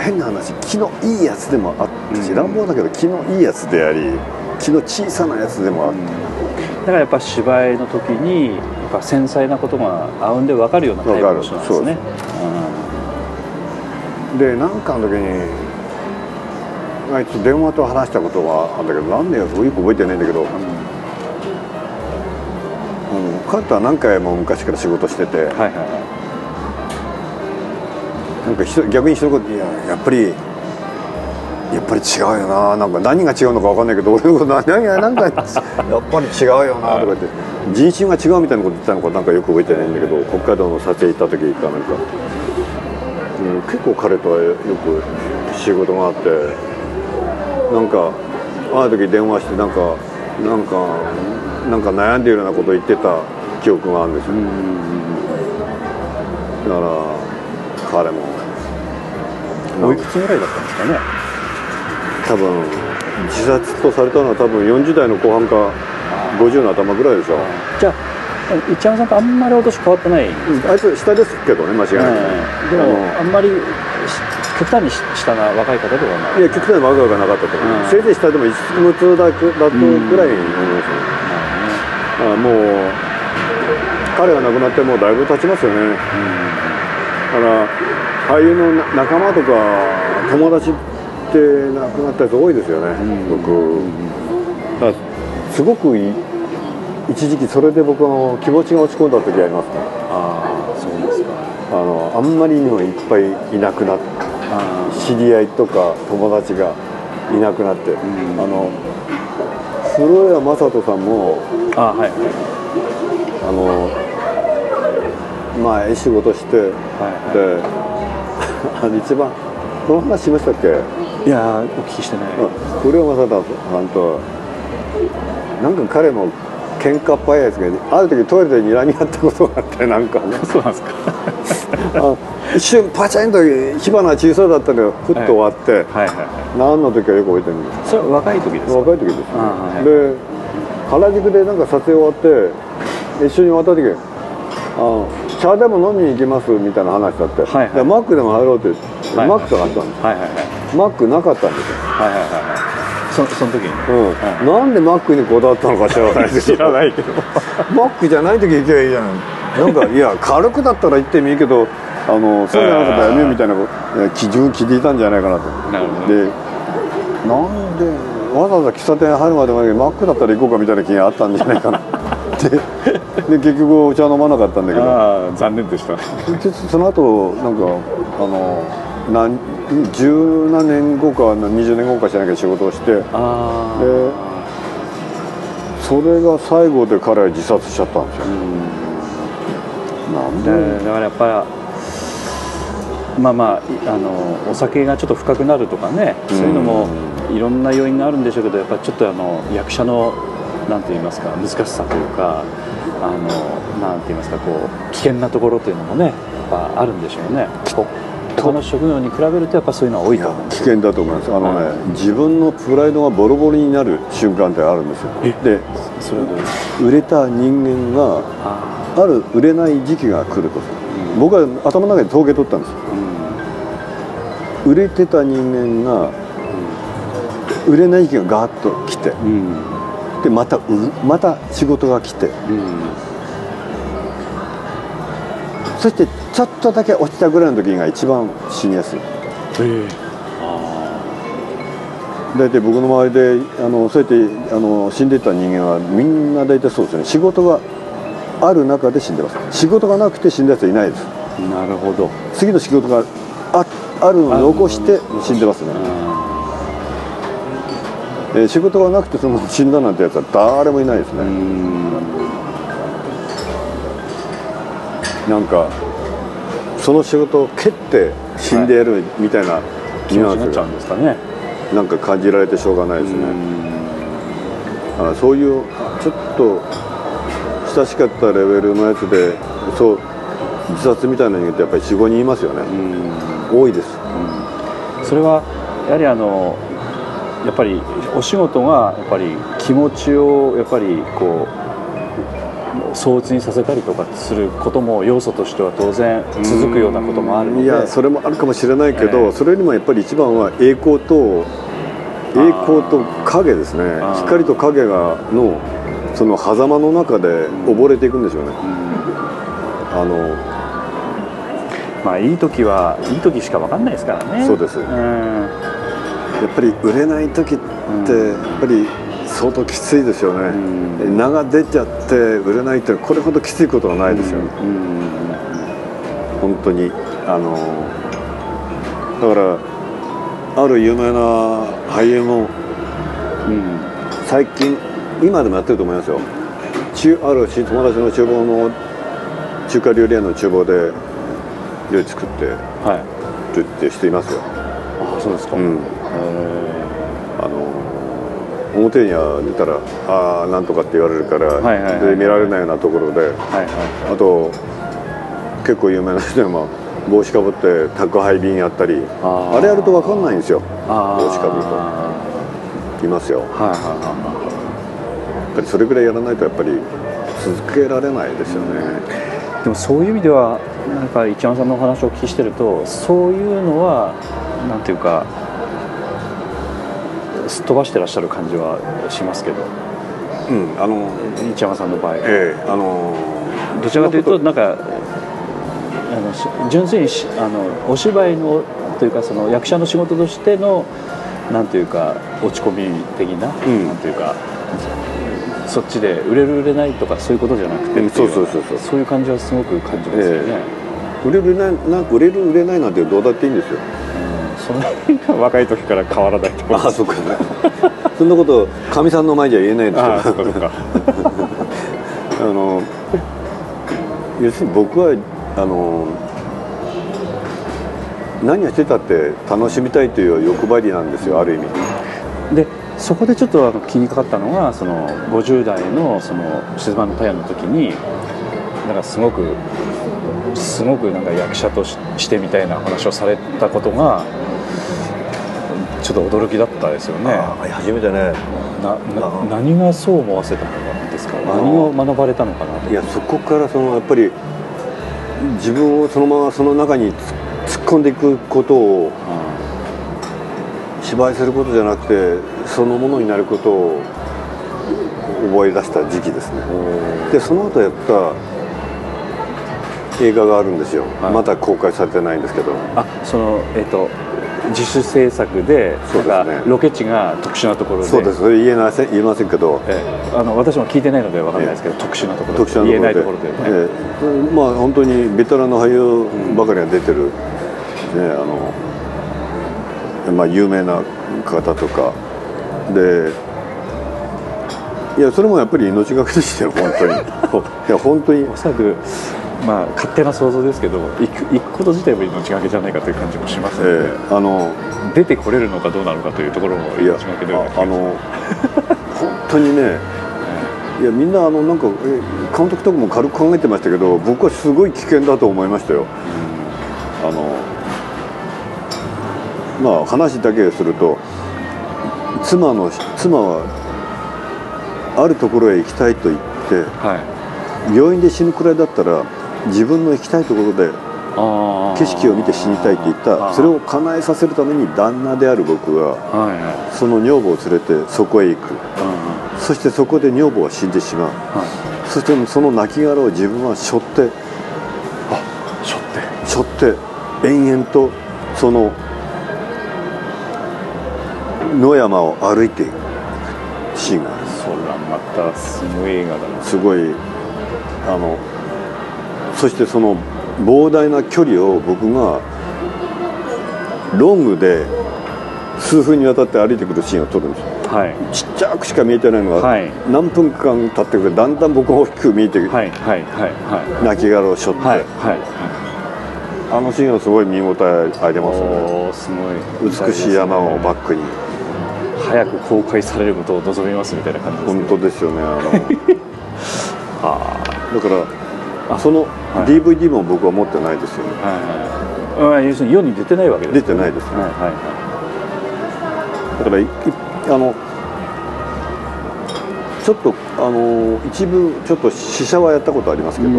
変な話気のいいやつでもあったし、うん。乱暴だけど気のいいやつであり気の小さなやつでもあった、だからやっぱ芝居の時にやっぱ繊細なことが合うんで分かるようなタイプの人なんですね。で何かの時にあいつ電話と話したことがあるんだけどなんでよよく覚えてないんだけど、うん、彼とは何回も昔から仕事してて、うんはいはい。はなんか逆に一言「いややっぱりやっぱり違うよな。なんか何が違うのか分かんないけど俺のこと何がなんかやっぱり違うよな」とか言って。人種が違うみたいなこと言ったのかなんかよく覚えてないんだけど北海道の撮影行った時かなんか、うん、結構彼とはよく仕事があってなんかある時電話してなんかなんかなんか悩んでいるようなことを言ってた記憶があるんですよ、だから彼もいおいくつぐらいだったんですかね？多分自殺とされたのは多分40代の後半か50の頭ぐらいでしょ、じゃあ一山さんとあんまりお年変わってない、あいつ下ですけどね間違いなく、でもああんまりし極端にし下な若い方ではない。のいや極端な若がなかったと思う、うん。せいぜい下でも一無痛だくだとぐらいに思いますね、あもう彼が亡くなってもうだいぶ経ちますよね、だから俳優のな仲間とか友達って亡くなったやつ多いですよね、僕、だからすごくい一時期それで僕の気持ちが落ち込んだ時ありますね。ああそうですか。あのあんまりにもいっぱいいなくなってあ知り合いとか友達がいなくなって、ん。あの古谷正人さんもああはいはい。あの前仕事して、はい。であの一番この話しましたっけ、いやーお聞きしてない、古谷正人さんとなんか彼も喧嘩っ早いやつがある時トイレで睨み合ったことがあってなんかね。(laughs) そうなんですか。あ一瞬パチンと火花が小さだったのがふっと終わって、はい。はいはい何の時かよく覚えてるんですそれは若い時ですか？若い時ですよ、あはい。で原宿でなんか撮影終わって一緒に終わった時あ茶でも飲みに行きますみたいな話だって、はいはい。でマックでも入ろうって、はいマックがあったんですはいはいはい。マックなかったんですよ、はいはいはいはい。そその時にうん。なんでマックにこだわったのか知らないですけどないけど。マックじゃない時行けばいいじゃない。なんかいや軽くだったら行ってもいいけどあのそうじゃなかったらやめようみたいな基準聞いていたんじゃないかなと。なるほど。でなんでわざわざ喫茶店入るまでまでマックだったら行こうかみたいな気があったんじゃないかな (laughs) でで結局お茶飲まなかったんだけど。残念でした。でその後なんかあの何十何年後か20年後か知らないけど仕事をして。でそれが最後で彼は自殺しちゃったんですよ、なんで。だだからやっぱりまあまあいあのお酒がちょっと深くなるとかねそういうのもいろんな要因があるんでしょうけどやっぱちょっとあの役者のなんて言いますか難しさというかあのなんて言いますかこう危険なところというのもねやっぱあるんでしょうね。こ他の職業に比べるとやっぱそういうのは多いと思うんです。危険だと思います。あのね、自分のプライドがボロボロになる瞬間ってあるんですよ。でそれ売れた人間があある売れない時期が来ると、僕は頭の中で統計取ったんですよ。売れてた人間が売れない時期がガーッと来て。うんうんでまたうまた仕事が来て。うんそしてちょっとだけ落ちたぐらいの時が一番死にやすい。え大体僕の周りであのそうやってあの死んでいった人間はみんな大体そうですね。仕事がある中で死んでます。仕事がなくて死んだやつはいないです。なるほど。次の仕事がああるのを残して死んでますね、えー仕事がなくてそのまま死んだなんてやつは誰もいないですね、うん。なんかその仕事を蹴って死んでやるみたいな気ニュアンスがなんか感じられてしょうがないですね、あそういうちょっと親しかったレベルのやつでそう自殺みたいな人間ってやっぱり45人いますよね、多いです。それはやはりあのやっぱりお仕事がやっぱり気持ちをやっぱりこう相鬱にさせたりとかすることも要素としては当然続くようなこともあるので。いやそれもあるかもしれないけど、ええ。それよりもやっぱり一番は栄光と栄光と影ですね。光と影がのその狭間の中で溺れていくんでしょうね、あのまあいい時はいい時しか分かんないですからね。そうです。ん。やっぱり売れない時ってやっぱり相当きついですよね、ん。名が出ちゃって売れないってこれほどきついことはないですよ、うん。本当に。あのだからある有名な俳優もうん。最近今でもやってると思いますよ。中あるし友達の厨房の中華料理屋の厨房で料理作ってはい。るって人いますよ、あそうですか、うん、へあの表には出たら「ああなんとか」って言われるから、はいはいはいで見られないようなところでーはいはい。あと結構有名な人でも帽子かぶって宅配便やったりあれやると分かんないんですよ。帽子かぶると。いますよ。やっはいはい。はぱりそれぐらいやらないとやっぱり続けられないですよね、いでもそういう意味ではなんか一山さんのお話をお聞きしてるとそういうのはなんていうかすっ飛ばしてらっしゃる感じはしますけど。うんあの一山さんの場合。ええあのどちらかというとなんかあのし純粋にしあのお芝居のというかその役者の仕事としてのなんていうか落ち込み的な、ん。なんていうかそっちで売れる売れないとかそういうことじゃなくてうんそうそうそうそう。そういう感じはすごく感じますよね、売れる売れないなんか売れる売れないなんてどうだっていいんですよその辺が若い時から変わらないと思いますあそっか。そんなことかみさんの前じゃ言えないんですけど (laughs) あの要するに僕はあの何をしてたって楽しみたいという欲張りなんですよある意味。でそこでちょっとあの気にかかったのがその50代のその静まのタイヤの時になんかすごくすごくなんか役者とししてみたいな話をされたことがちょっと驚きだったですよね。あ初めてね。な何がそう思わせたのかですか？あ何を学ばれたのかなと。いやそこからそのやっぱり自分をそのままその中に突っ込んでいくことを芝居することじゃなくてそのものになることを覚え出した時期ですね。でその後やった映画があるんですよ、はい。まだ公開されてないんですけど。あそのえっ、と自主制作でそうですね。ロケ地が特殊なところで。そうです。それ言えません言えませんけど。ええ。あの私も聞いてないのでわかんないですけど、特殊なところ特殊な言えないところでね、ええ。まあ本当にベテランの俳優ばかりが出てる、ねあのまあ有名な方とか。でいやそれもやっぱり命がけでしたよ本当に。(laughs) いや本当に。おそらくまあ勝手な想像ですけど行く行くこと自体も命がけじゃないかという感じもします。ので、ええあの出てこれるのかどうなのかというところも命がけではなあ (laughs) あの本当にねいやみんなあのなんかえ監督とかも軽く考えてましたけど僕はすごい危険だと思いましたよ。あのまあ話だけすると妻の妻はあるところへ行きたいと言ってはい。病院で死ぬくらいだったら自分の行きたいところで景色を見て死にたいって言ったそれを叶えさせるために旦那である僕がはいはい。その女房を連れてそこへ行く。そしてそこで女房は死んでしまう。はい。そしてその亡骸を自分は背負ってあしょって。背負って延々とその野山を歩いていく。シーンがあるそれはまたすごい映画だな。すごいあのそしてその膨大な距離を僕がロングで数分にわたって歩いてくるシーンを撮るんですよ。はい。ちっちゃくしか見えてないのが、はい。何分間経ってくるとだんだん僕が大きく見えて、はいはいはいは亡骸を背負って、いはいはあのシーンはすごい見応えありいますよねすごい。美しい山をバックに。早く公開されることを望みますみたいな感じですね。本当ですよねあの。は (laughs) だからそのはい。DVD も僕は持ってないですよね。あはいはい。要するに世に出てないわけです出てないですね。はいはいだからいいあのちょっとあの一部ちょっと試写はやったことありますけど。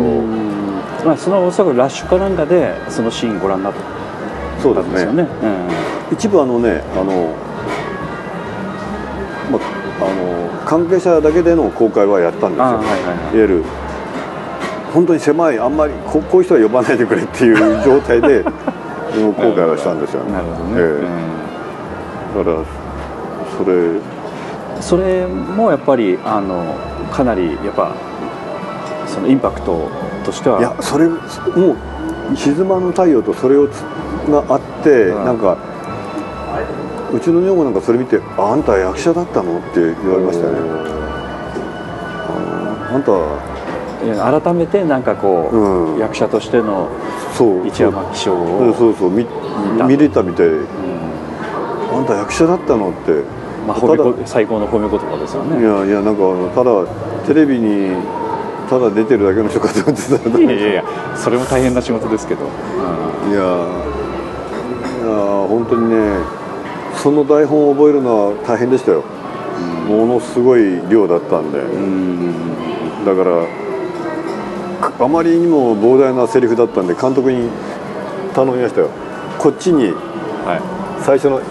まあそのおそらくラッシュかなんかでそのシーンご覧になった。そうですね。んですよね。一部あのねあの、まあの関係者だけでの公開はやったんですよ、あはいはいはい。いわゆる本当に狭いあんまりここういう人は呼ばないでくれっていう状態で (laughs) 公開はしたんですよね。なるほどね、ええ。だからそれ。うんそれもやっぱりあのかなりやっぱそのインパクトとしては。いやそれもう静まぬ太陽とそれをつがあって、うん。なんかうちの女房なんかそれ見て「ああんた役者だったの?」って言われましたよねああんた改めてなんかこう、うん。役者としてのそう。一山気象そうを、そうそう。見た。見れたみたいうん。あんた役者だったのって。まあ、最高の褒め言葉ですよいねやいやなんかただテレビにただ出てるだけの人かと思ってたいやいやいやそれも大変な仕事ですけど、いやーいやー本当にねその台本を覚えるのは大変でしたよ。ものすごい量だったんで。うん。だからかあまりにも膨大なセリフだったんで監督に頼みましたよ。こっちにはい。最初の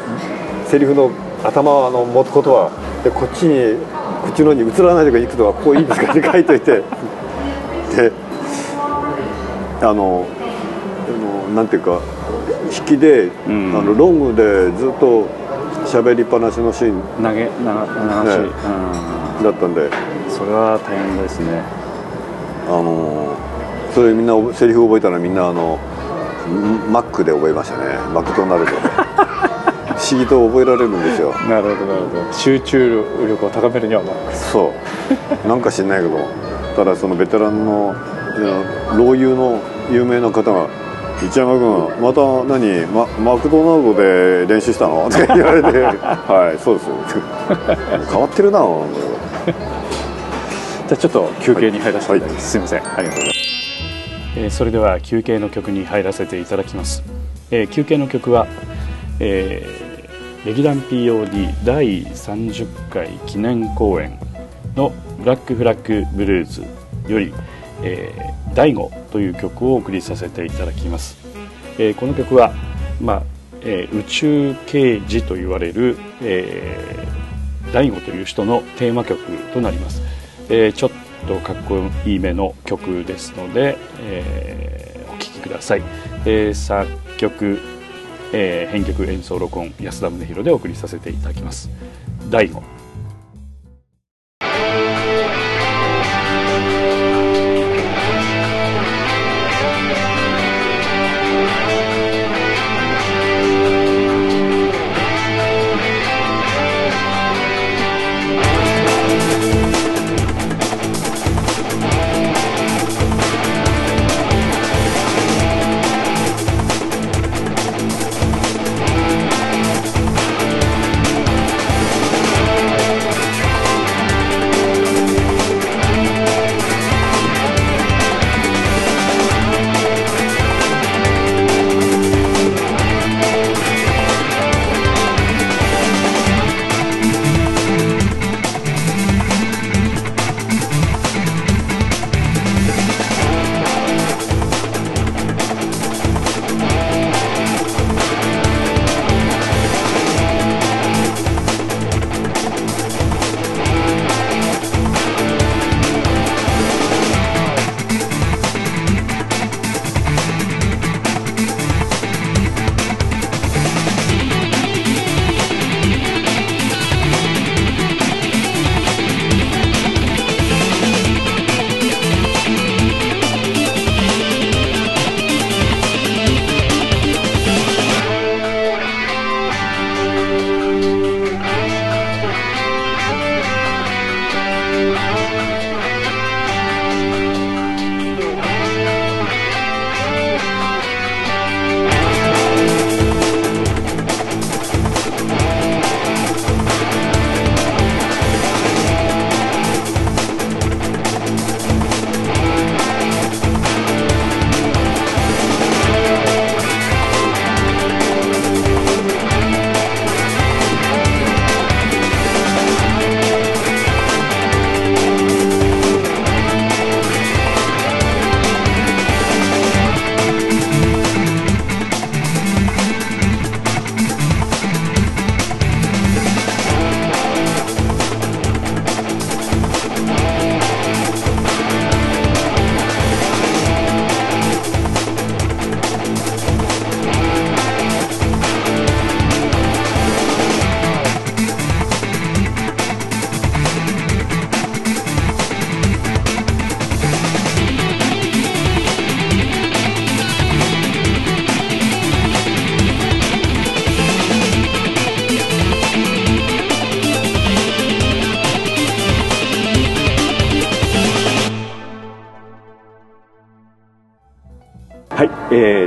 セリフの頭の持つことはでこっちにこっちの方に映らないでいとかこういいですかって書いといて。(laughs) であのあのなんていうか引きで、うん。あのロングでずっと喋りっぱなしのシーン。投げな流し、ね。だったんで。うん、それは大変ですねあのそれみんなセリフ覚えたらみんなあのマックで覚えましたね。マクドナルド。で (laughs) 不思議と覚えられるんですよ。なるほどなるほど。集中力を高めるにはまあそう。なんか知んないけどただそのベテランの老友の有名な方が「一山君また何ママクドナルドで練習したの?」って言われて「はいそうです」(laughs) 変わってるなじゃあちょっと休憩に入らせていただきます、すいません。ありがとうございます、えーそれでは休憩の曲に入らせていただきます、えー休憩の曲は、えー劇団 POD 第30回記念公演の「ブラックフラッグブルーズ」より「えー、第5」という曲をお送りさせていただきます、えーこの曲は、まあえー宇宙刑事と言われる、えー、大悟という人のテーマ曲となります、えーちょっとかっこいいめの曲ですので、えーお聴きください、えー作曲、え編曲演奏録音安田宗弘でお送りさせていただきます。大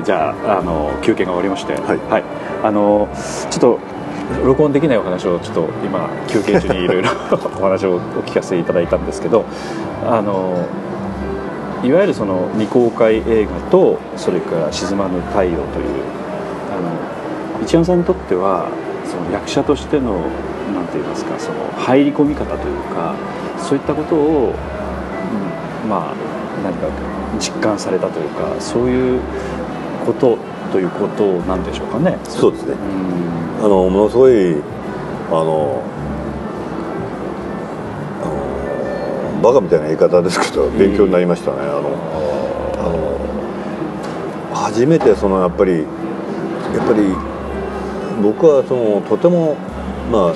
えー、じゃああの休憩が終わりまして、はい。あのちょっと録音できないお話をちょっと今休憩中にいろいろ (laughs) お話をお聞かせいただいたんですけどあのいわゆるその未公開映画とそれから「沈まぬ太陽」というあの一山さんにとってはその役者としてのなんて言いますかその入り込み方というかそういったことを、うんまあ何か実感されたというかそういうことということなんでしょうかね。そうですね。うん。あのものすごいあのあのバカみたいな言い方ですけど勉強になりましたね、あのあの初めてそのやっぱりやっぱり僕はそのとてもまあ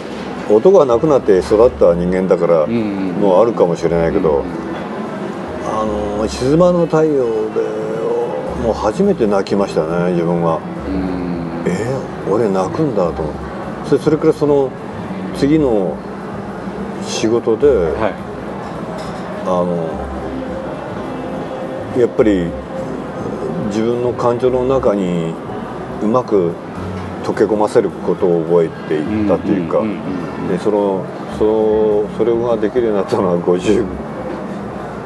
男が亡くなって育った人間だからもうあるかもしれないけど、うん。あの静まぬ太陽でもう初めて泣きましたね自分が。うん。えー俺泣くんだと思ってそれそれからその次の仕事で、はい。あのやっぱり自分の感情の中にうまく溶け込ませることを覚えていったというか、そのそそれができるようになったのは50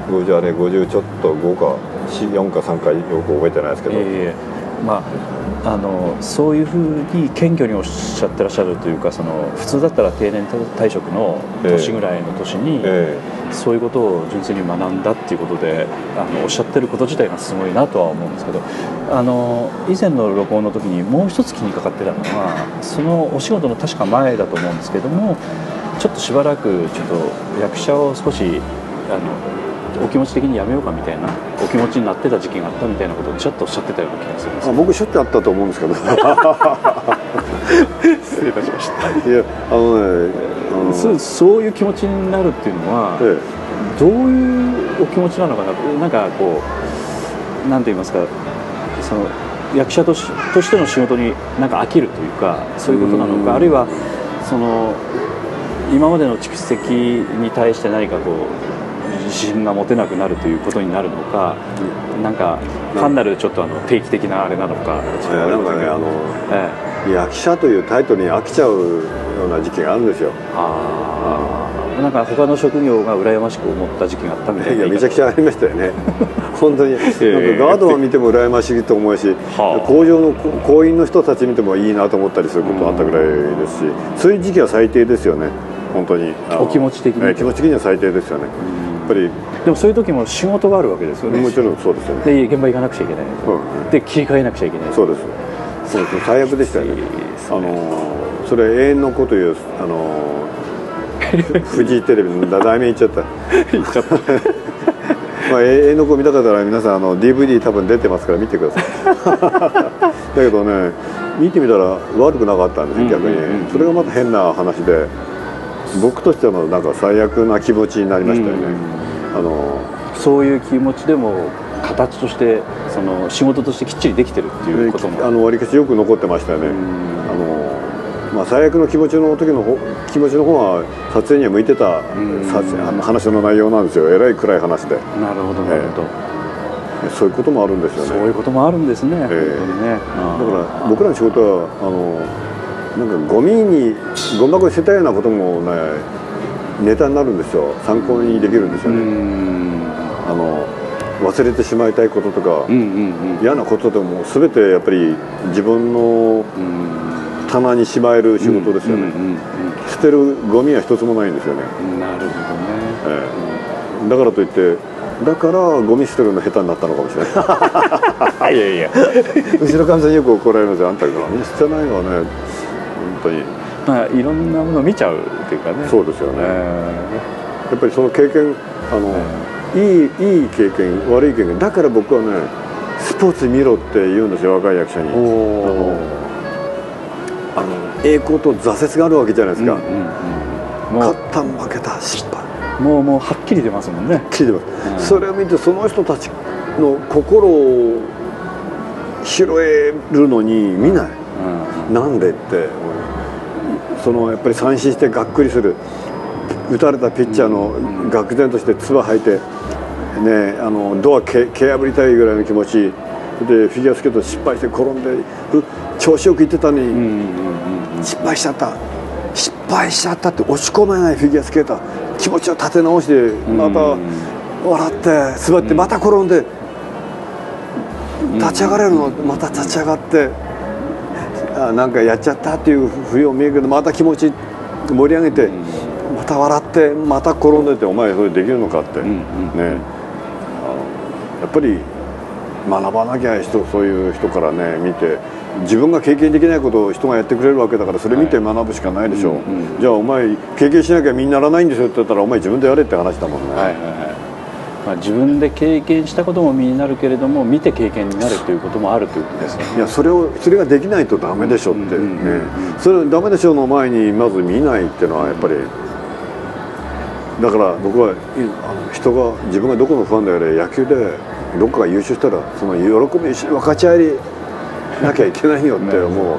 50あれ50ちょっと5か4か3かよく覚えてないですけど、ええまああのそういうふうに謙虚におっしゃってらっしゃるというかその普通だったら定年退職の年ぐらいの年に、えそういうことを純粋に学んだっていうことであのおっしゃってること自体がすごいなとは思うんですけどあの以前の録音の時にもう一つ気にかかってたのはそのお仕事の確か前だと思うんですけどもちょっとしばらくちょっと役者を少しあのお気持ち的にやめようかみたいなお気持ちになってた時期があったみたいなことをちょっとおっしゃってたような気がするんです。あ僕しょっちゅうあったと思うんですけど。(laughs) 失礼いたしました。いやあのねあの。そそういう気持ちになるっていうのは、えどういうお気持ちなのかな？なんかこうなんて言いますか？その役者としとしての仕事になんか飽きるというかそういうことなのうん。かあるいはその今までの蓄積に対して何かこう自信が持てなくなるということになるのかなんか単なるちょっとあの定期的なあれなのか。えいやなんかねあのええ。役者というタイトルに飽きちゃうような時期があるんですよ。ああ。なんか他の職業が羨ましく思った時期があったみたいな。いやめちゃくちゃありましたよね。(laughs) 本当に。なんかえガードマン見ても羨ましいと思うし、はあ工場のこ工員の人たち見てもいいなと思ったりすることがあったぐらいですしそういう時期は最低ですよね。本当に。お気持ち的に。ええ気持ち的には最低ですよねぱり。でもそういう時も仕事があるわけですよね。もちろんそうですよね。で現場行かなくちゃいけない、うんで切り替えなくちゃいけないそうです。そうです。最悪でしたよね。あのそれ永遠の子というあのフジ (laughs) テレビの題名言っちゃった。言っちゃった。(laughs) まあ、永遠の子見たかったら皆さんあの DVD 多分出てますから見てください。(laughs) だけどね見てみたら悪くなかったんですよ逆に、それがまた変な話で僕としてはなんか最悪な気持ちになりましたよね、あのそういう気持ちでも形としてその仕事としてきっちりできてるっていうことも。あの割りかしよく残ってましたよね、うん。あのまあ、最悪の気持ちの時の方気持ちの方は撮影には向いてたん。撮影あの話の内容なんですよ。えらい暗い話で。なるほどなるほど、そういうこともあるんですよね。そういうこともあるんですね、ええ。本当にね。だから僕らの仕事はあのなんかゴミにゴミ箱に捨てたようなこともねネタになるんですよ。参考にできるんですうよね、ん。あの忘れてしまいたいこととか、うんうんうん。嫌なことでも全てやっぱり自分のうん。棚にしまえる仕事ですよね、うんうん捨てるゴミは一つもないんですよね、うんなるほどね、ええ。だからといってだからゴミ捨てるの下手になったのかもしれない。(laughs) いやいや。(laughs) 後ろかみさんによく怒られるんですよ。あんたゴミ捨てないわね本当に。まあいろんなものを見ちゃうっていうかね。そうですよね、えやっぱりその経験あの、いいいい経験悪い経験。だから僕はねスポーツ見ろって言うんですよ若い役者に。あの栄光と挫折があるわけじゃないですか、勝った負けた失敗。うもうもうはっきり出ますもんね。聞いてます、うん。それを見てその人たちの心を拾えるのに見ない、うん。なんでって。そのやっぱり三振してがっくりする。打たれたピッチャーの愕然として唾吐いて、ね、あのドアけ蹴破りたいぐらいの気持ち。でフィギュアスケート失敗して転んでう調子よくいってたのに、失敗しちゃった。失敗しちゃったって落ち込めないフィギュアスケーター。気持ちを立て直してまた笑って滑ってまた転んで立ち上がれるのまた立ち上がってあなんかやっちゃったっていうふうを見えるけどまた気持ち盛り上げてまた笑ってまた転んでてお前それできるのかって。んうんね。あのやっぱり学ばなきゃ人そういう人からね見て自分が経験できないことを人がやってくれるわけだからそれ見て学ぶしかないでしょう、うんうんじゃあお前経験しなきゃ身にならないんですよって言ったらお前自分でやれって話だもんね、はいはいはいまあ、自分で経験したことも身になるけれども見て経験になるということもあるということですよね。いやそれをそれができないとダメでしょって、ね。それダメでしょの前にまず見ないっていうのはやっぱりだから僕はいあの人が自分がどこのファンであれ野球でどっかが優勝したらその喜びを一緒に分かち合いなきゃいけないよって思う、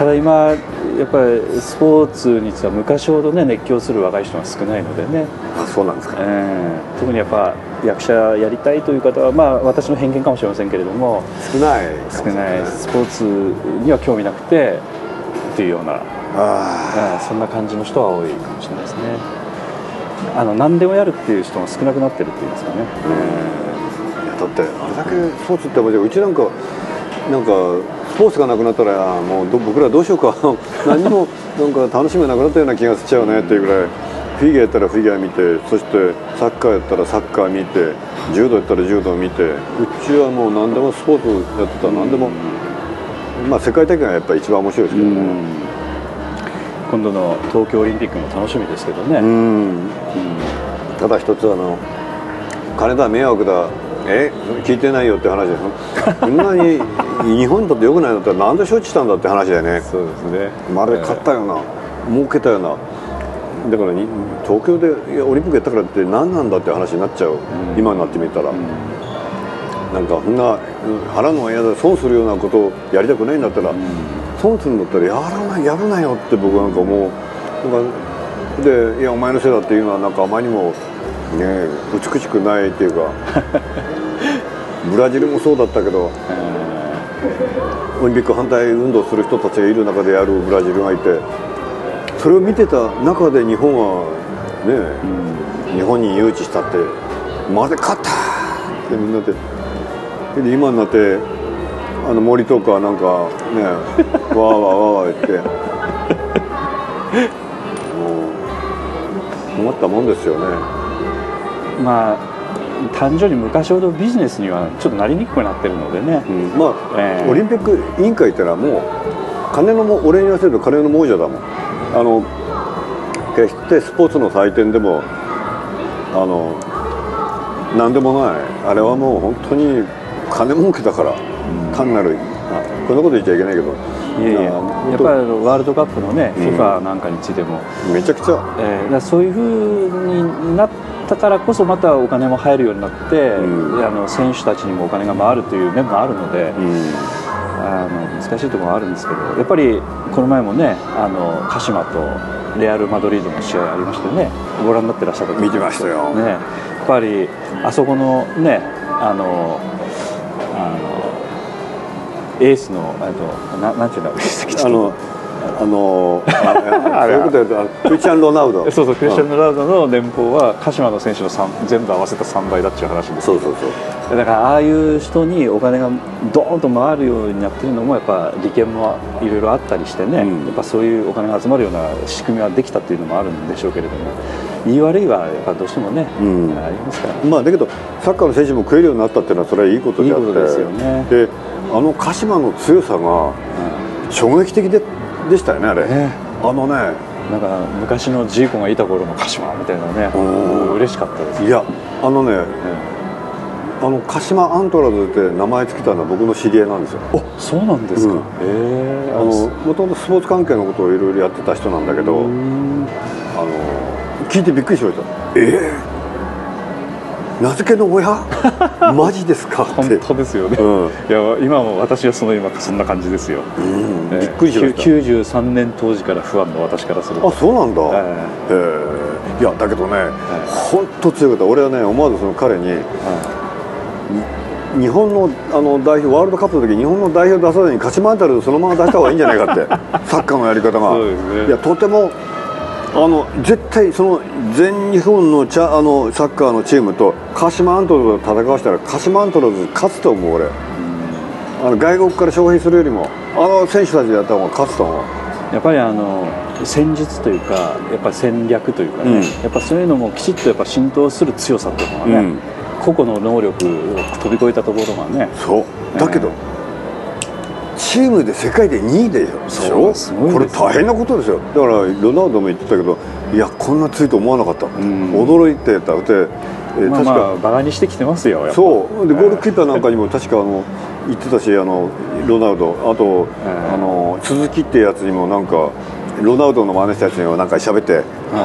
ただ今やっぱりスポーツについては昔ほどね熱狂する若い人が少ないのでね、あそうなんですか。えー特にやっぱ役者やりたいという方はまあ私の偏見かもしれませんけれども。少ない。少ない。スポーツには興味なくてっていうような。あうんそんな感じの人は多いかもしれないですね。あの何でもやるっていう人が少なくなってるっていうんですかね、あいやだってあれだけスポーツってうちなんかなんかスポーツがなくなったらもうど僕らどうしようか。(laughs) 何にもなんか楽しみがなくなったような気がしちゃうねっていうぐらい。フィギュアやったらフィギュア見てそしてサッカーやったらサッカー見て柔道やったら柔道見てうちはもう何でもスポーツやってたら何でも、まあ世界大会がやっぱり一番面白いですけどね。今度の東京オリンピックも楽しみですけどね、うん。ただ一つあの金だ迷惑だえ聞いてないよって話ですそ (laughs) んなに日本にとって良くないんだったらなんで承知したんだって話だよね。そうですね。まるで勝ったような儲けたような。だからに東京でいやオリンピックやったからって何なんだって話になっちゃう、今になってみたら、なんかそんなうん払うのが嫌だ損するようなことをやりたくないんだったら、損するんだったらやらないやるなよって僕なんかもう。なんかでいやお前のせいだっていうのはなんかあまりにもね美しくないっていうか (laughs) ブラジルもそうだったけどオリンピック反対運動する人たちがいる中でやるブラジルがいてそれを見てた中で日本はね、日本に誘致したってまるで勝った！ってみんなで。で今になってあの森とかなんかね (laughs) わーわーわーわー言って。(laughs) もう困ったもんですよね。まあ単純に昔ほどビジネスにはちょっとなりにくくなってるのでね、うん。まあ、ええ。オリンピック委員会ってのはもう金のも俺に言わせると金の亡者だもん。あの決してスポーツの祭典でもあの何でもない。あれはもう本当に金儲けだから、単なるあこんなこと言っちゃいけないけど。いやいややっぱりワールドカップのね、うん。FIFA なんかについても、めちゃくちゃ。えーそういうふうになったからこそまたお金も入るようになって、うん。であの選手たちにもお金が回るという面もあるので、うん。あの難しいところはあるんですけどやっぱりこの前もねあの鹿島とレアル・マドリードの試合ありましたよね。ご覧になってらっしゃった見てましたよ。ね、やっぱりあそこのねあのあのエースのあとななんていうんだろう (laughs) あのあの (laughs) ああそういうことやクリスチャン・ロナウド。そうそうクリスチャン・ロナウドの年俸は鹿島の選手の三全部合わせた3倍だっていう話ですそうそうそう。だからああいう人にお金がドーンと回るようになってるのもやっぱ利権もいろいろあったりしてね、うん。やっぱそういうお金が集まるような仕組みができたっていうのもあるんでしょうけれども。言い悪いはやっぱどうしてもね、うん。ありますから、まあだけどサッカーの選手も食えるようになったっていうのはそれはいいことであって。いいことですよね。であの鹿島の強さが衝撃的ででしたよねあれ、ね。あのね。なんか昔のジーコがいた頃の鹿島みたいなね。うん嬉しかったです。いやあのねねあの鹿島アントラーズって名前つけたのは僕の知り合いなんですよ。あそうなんですか、うん。へえあのもともとスポーツ関係のことをいろいろやってた人なんだけど、うん。あの聞いてびっくりしました。ええ名付けの親？(laughs) マジですか？本当ですよね、うん。いや今も私はその今そんな感じですよ、うん。えーびっくりしました。93年当時から不安の私からすると。あそうなんだ、ええ。え。いやだけどね、本当強かった。俺はね思わずその彼に日本のあの代表ワールドカップの時日本の代表出さずに鹿島アンタルそのまま出した方がいいんじゃないかって。(laughs) サッカーのやり方が。そうですね。いやとてもあの絶対その全日本のチャあのサッカーのチームと鹿島アントラーズと戦わせたら鹿島アントラーズ勝つと思う俺。あの外国から消費するよりもあの選手たちでやった方が勝つと思う。やっぱりあの戦術というかやっぱり戦略というかね、うん。やっぱそういうのもきちっとやっぱ浸透する強さというのはね、うん。個々の能力を飛び越えたところがね。そう。だけど、えチームで世界で2位でしょ？すごいですこれ大変なことですよ。だからロナウドも言ってたけどいやこんな強いと思わなかった、ん。驚いてたで、えーまあ確か、まあバカにしてきてますよそう。でええゴールキーパーなんかにも (laughs) 確かあの言ってたしあのロナウド。あと、ええあの鈴木ってやつにもなんかロナウドの真似したやつにもなんか喋って、あ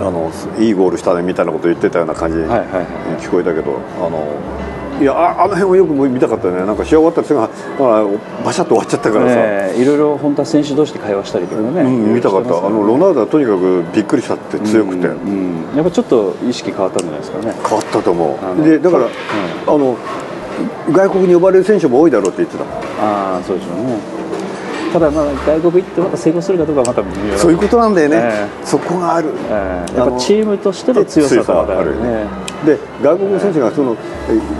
のあのいいゴールしたねみたいなこと言ってたような感じにはいはいはい。聞こえたけどあのいやああの辺をよく見たかったね。なんか試合終わったらすぐあバシャッと終わっちゃったからさ、ええいろいろ本当は選手同士で会話したりとかね、うん、見たかった、あのロナウドはとにかくびっくりしたって強くて、うんうん。やっぱちょっと意識変わったんじゃないですかね。変わったと思う。でだから、うん。あの外国に呼ばれる選手も多いだろうって言ってた。ああそうでしょうねただまあ外国行ってまた成功するかどうかはまた微妙だそういうことなんだよね、えそこがある、ええ。やっぱチームとしての強さとまたあるね。で外国の選手がその、え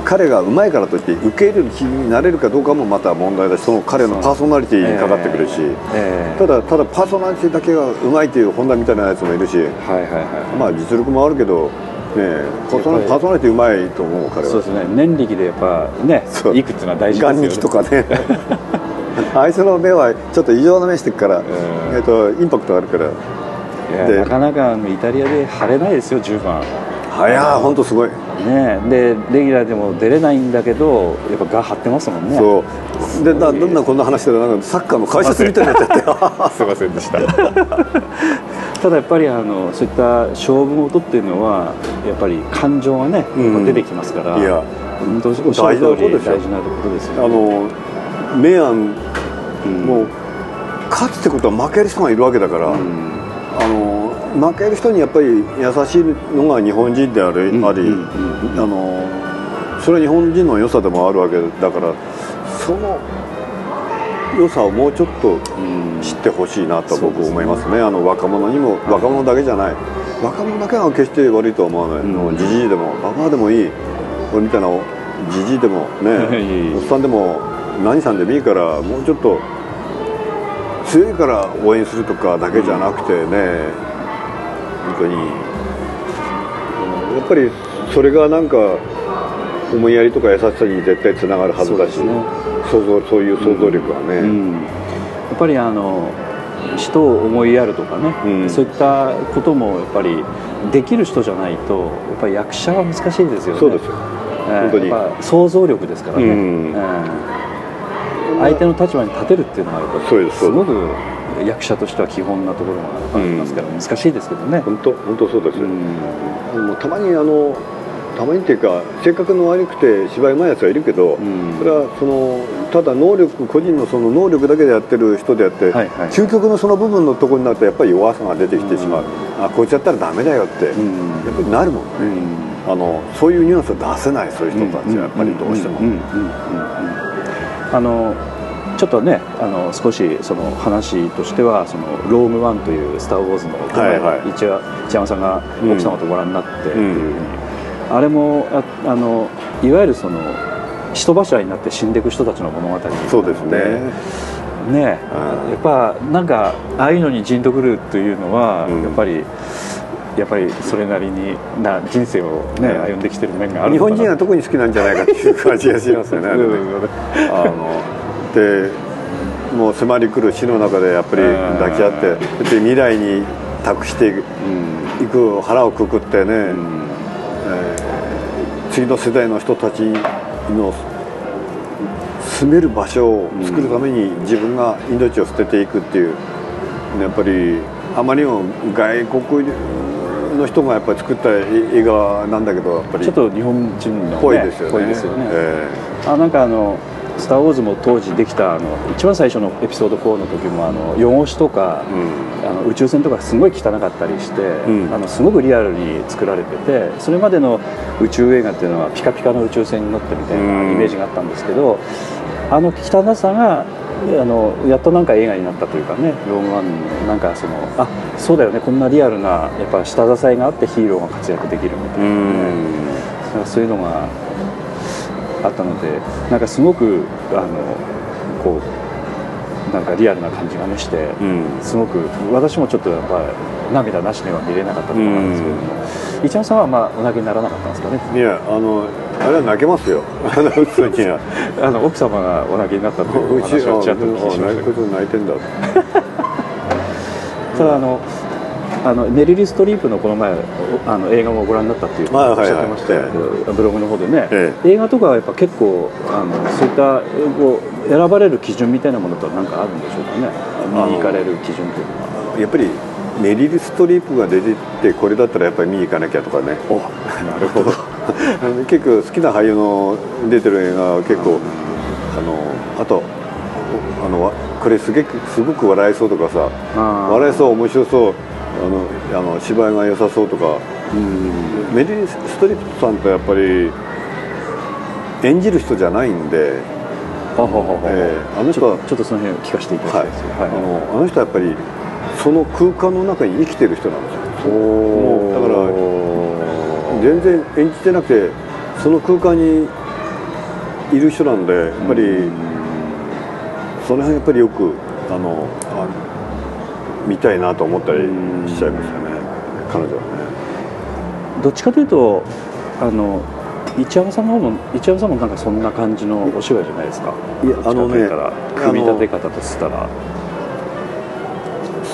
彼がうまいからといって受け入れる気になれるかどうかもまた問題だしその彼のパーソナリティにかかってくるし、ええ。ただただパーソナリティだけがうまいっていう本田みたいなやつもいるしはいはいはい。まあ実力もあるけど、ね、パーソナパーソナリティうまいと思う彼は。そうですね。年力でやっぱねいくっていうのは大事ですよね。眼力とかね (laughs) (laughs) あいつの目はちょっと異常な目してるから、えっとインパクトあるから。なかなかイタリアで晴れないですよ10番はや本当すごい、ねでレギュラーでも出れないんだけどやっぱが張ってますもんね。そう。でだどんなこんな話してた？らなんかサッカーの解説みたいになっちゃって。すいません。でした。(laughs) ただやっぱりあのそういった勝負事っていうのはやっぱり感情がね、出てきますからいや。本当おっしゃる通り大事なことですよ。大事なことですよあの明暗うんもう勝つってことは負ける人がいるわけだから、うん。あの負ける人にやっぱり優しいのが日本人である、うんあり、うんあのそれは日本人の良さでもあるわけだからその良さをもうちょっとうん。知ってほしいなと僕思いますね。あの若者にも若者だけじゃない。若者だけは決して悪いとは思わない。じじいでもババアでもいい。俺みたいなじじいでもね (laughs) えおっさんでも何さんでもいいからもうちょっと強いから応援するとかだけじゃなくてね。本当に。うんやっぱりそれがなんか思いやりとか優しさに絶対つながるはずだしそうね。想像そういう想像力はね、うん。やっぱりあの人を思いやるとかね、うん。そういったこともやっぱりできる人じゃないとやっぱり役者は難しいですよね。そうですよ。えー本当に。想像力ですからね、うん。えー相手の立場に立てるっていうのはやっぱりすす。ごく役者としては基本なところがありますから難しいですけどね、本当本当そうですよ、うん。もうたまにあのたまにっていうか性格の悪くて芝居うまいやつはいるけど、ん。それはそのただ能力個人のその能力だけでやってる人であって、はいはい。究極のその部分のところになるとやっぱり弱さが出てきてしまう、あこいつやったらダメだよって、うん。やっぱりなるもんね、うん。あのそういうニュアンスを出せないそういう人たちはやっぱりどうしても、ん。ん。うん。うん。うんあのちょっとねあの少しその話としてはそのロームワンというスター・ウォーズのこの前はいはい。一山さんがうん。奥様とご覧になってっていううんふうに、あれもああのいわゆるその人柱になって死んでいく人たちの物語そうですね。ねやうんっぱなんかああいうのにじんとくるというのは、うん。やっぱりやっぱりそれなりにな人生をね、うん。歩んできてる面がある日本人は特に好きなんじゃないかっていう感じがしますよね。(laughs) あのでもう迫り来る死の中でやっぱり抱き合ってで未来に託していくうん。いく腹をくくってね、うん。えー次の世代の人たちの住める場所を作るために自分が命を捨てていくっていう。やっぱりあまりにも外国の人がやっぱり作った映画なんだけどやっぱり。ちょっと日本人の、ね、ぽいですよね。ぽいですよね。えあなんかあの「スター・ウォーズ」も当時できたあの一番最初のエピソード4の時もあの汚しとか、あの宇宙船とかすごい汚かったりして、ん。あのすごくリアルに作られててそれまでの宇宙映画っていうのはピカピカの宇宙船に乗ってみたいなうん。イメージがあったんですけど、あの汚さがあのやっとなんか映画になったというかねローグワンなんかそのあそうだよねこんなリアルなやっぱ下支えがあってヒーローが活躍できるみたいな、そういうのがあったのでなんかすごくあのこうなんかリアルな感じがねして、うん。すごく私もちょっとやっぱ涙なしでは見れなかったところなんですけれども、一山さんはまあお泣きにならなかったんですかね？いやあのあれは泣けますよ。(laughs) あの奥様がお泣きになったという話をちらっと聞きしましたけど泣いてんだ。(laughs) ただあのあのメリル・ストリープのこの前おあの映画もご覧になったっていうはいはいはい。おっしゃってましたけど、ブログの方でね、え映画とかはやっぱ結構あのそういったこう選ばれる基準みたいなものとは何かあるんでしょうかね。見に行かれる基準というのは。やっぱりメリル・ストリープが出てってこれだったらやっぱり見に行かなきゃとかね。おなるほど。(laughs) 結構好きな俳優の出てる映画は結構あのあとあのわこれすげくすごく笑えそうとかさ笑えそう面白そうあのあの芝居が良さそうとか。うん。メリル・ストリープさんってやっぱり演じる人じゃないんで、はははは。えーあの人はちょっとその辺を聞かせていただきたはいいです。よ、あのあの人はやっぱりその空間の中に生きてる人なんですよ。おだから全然演じてなくてその空間にいる人なんでやっぱりその辺やっぱりよくあのあ見たいなと思ったりしちゃいましたね彼女はね。どっちかというとあの一山さんの方も一山さんもなんかそんな感じのお芝居じゃないですか。いやあのね組み立て方としたら。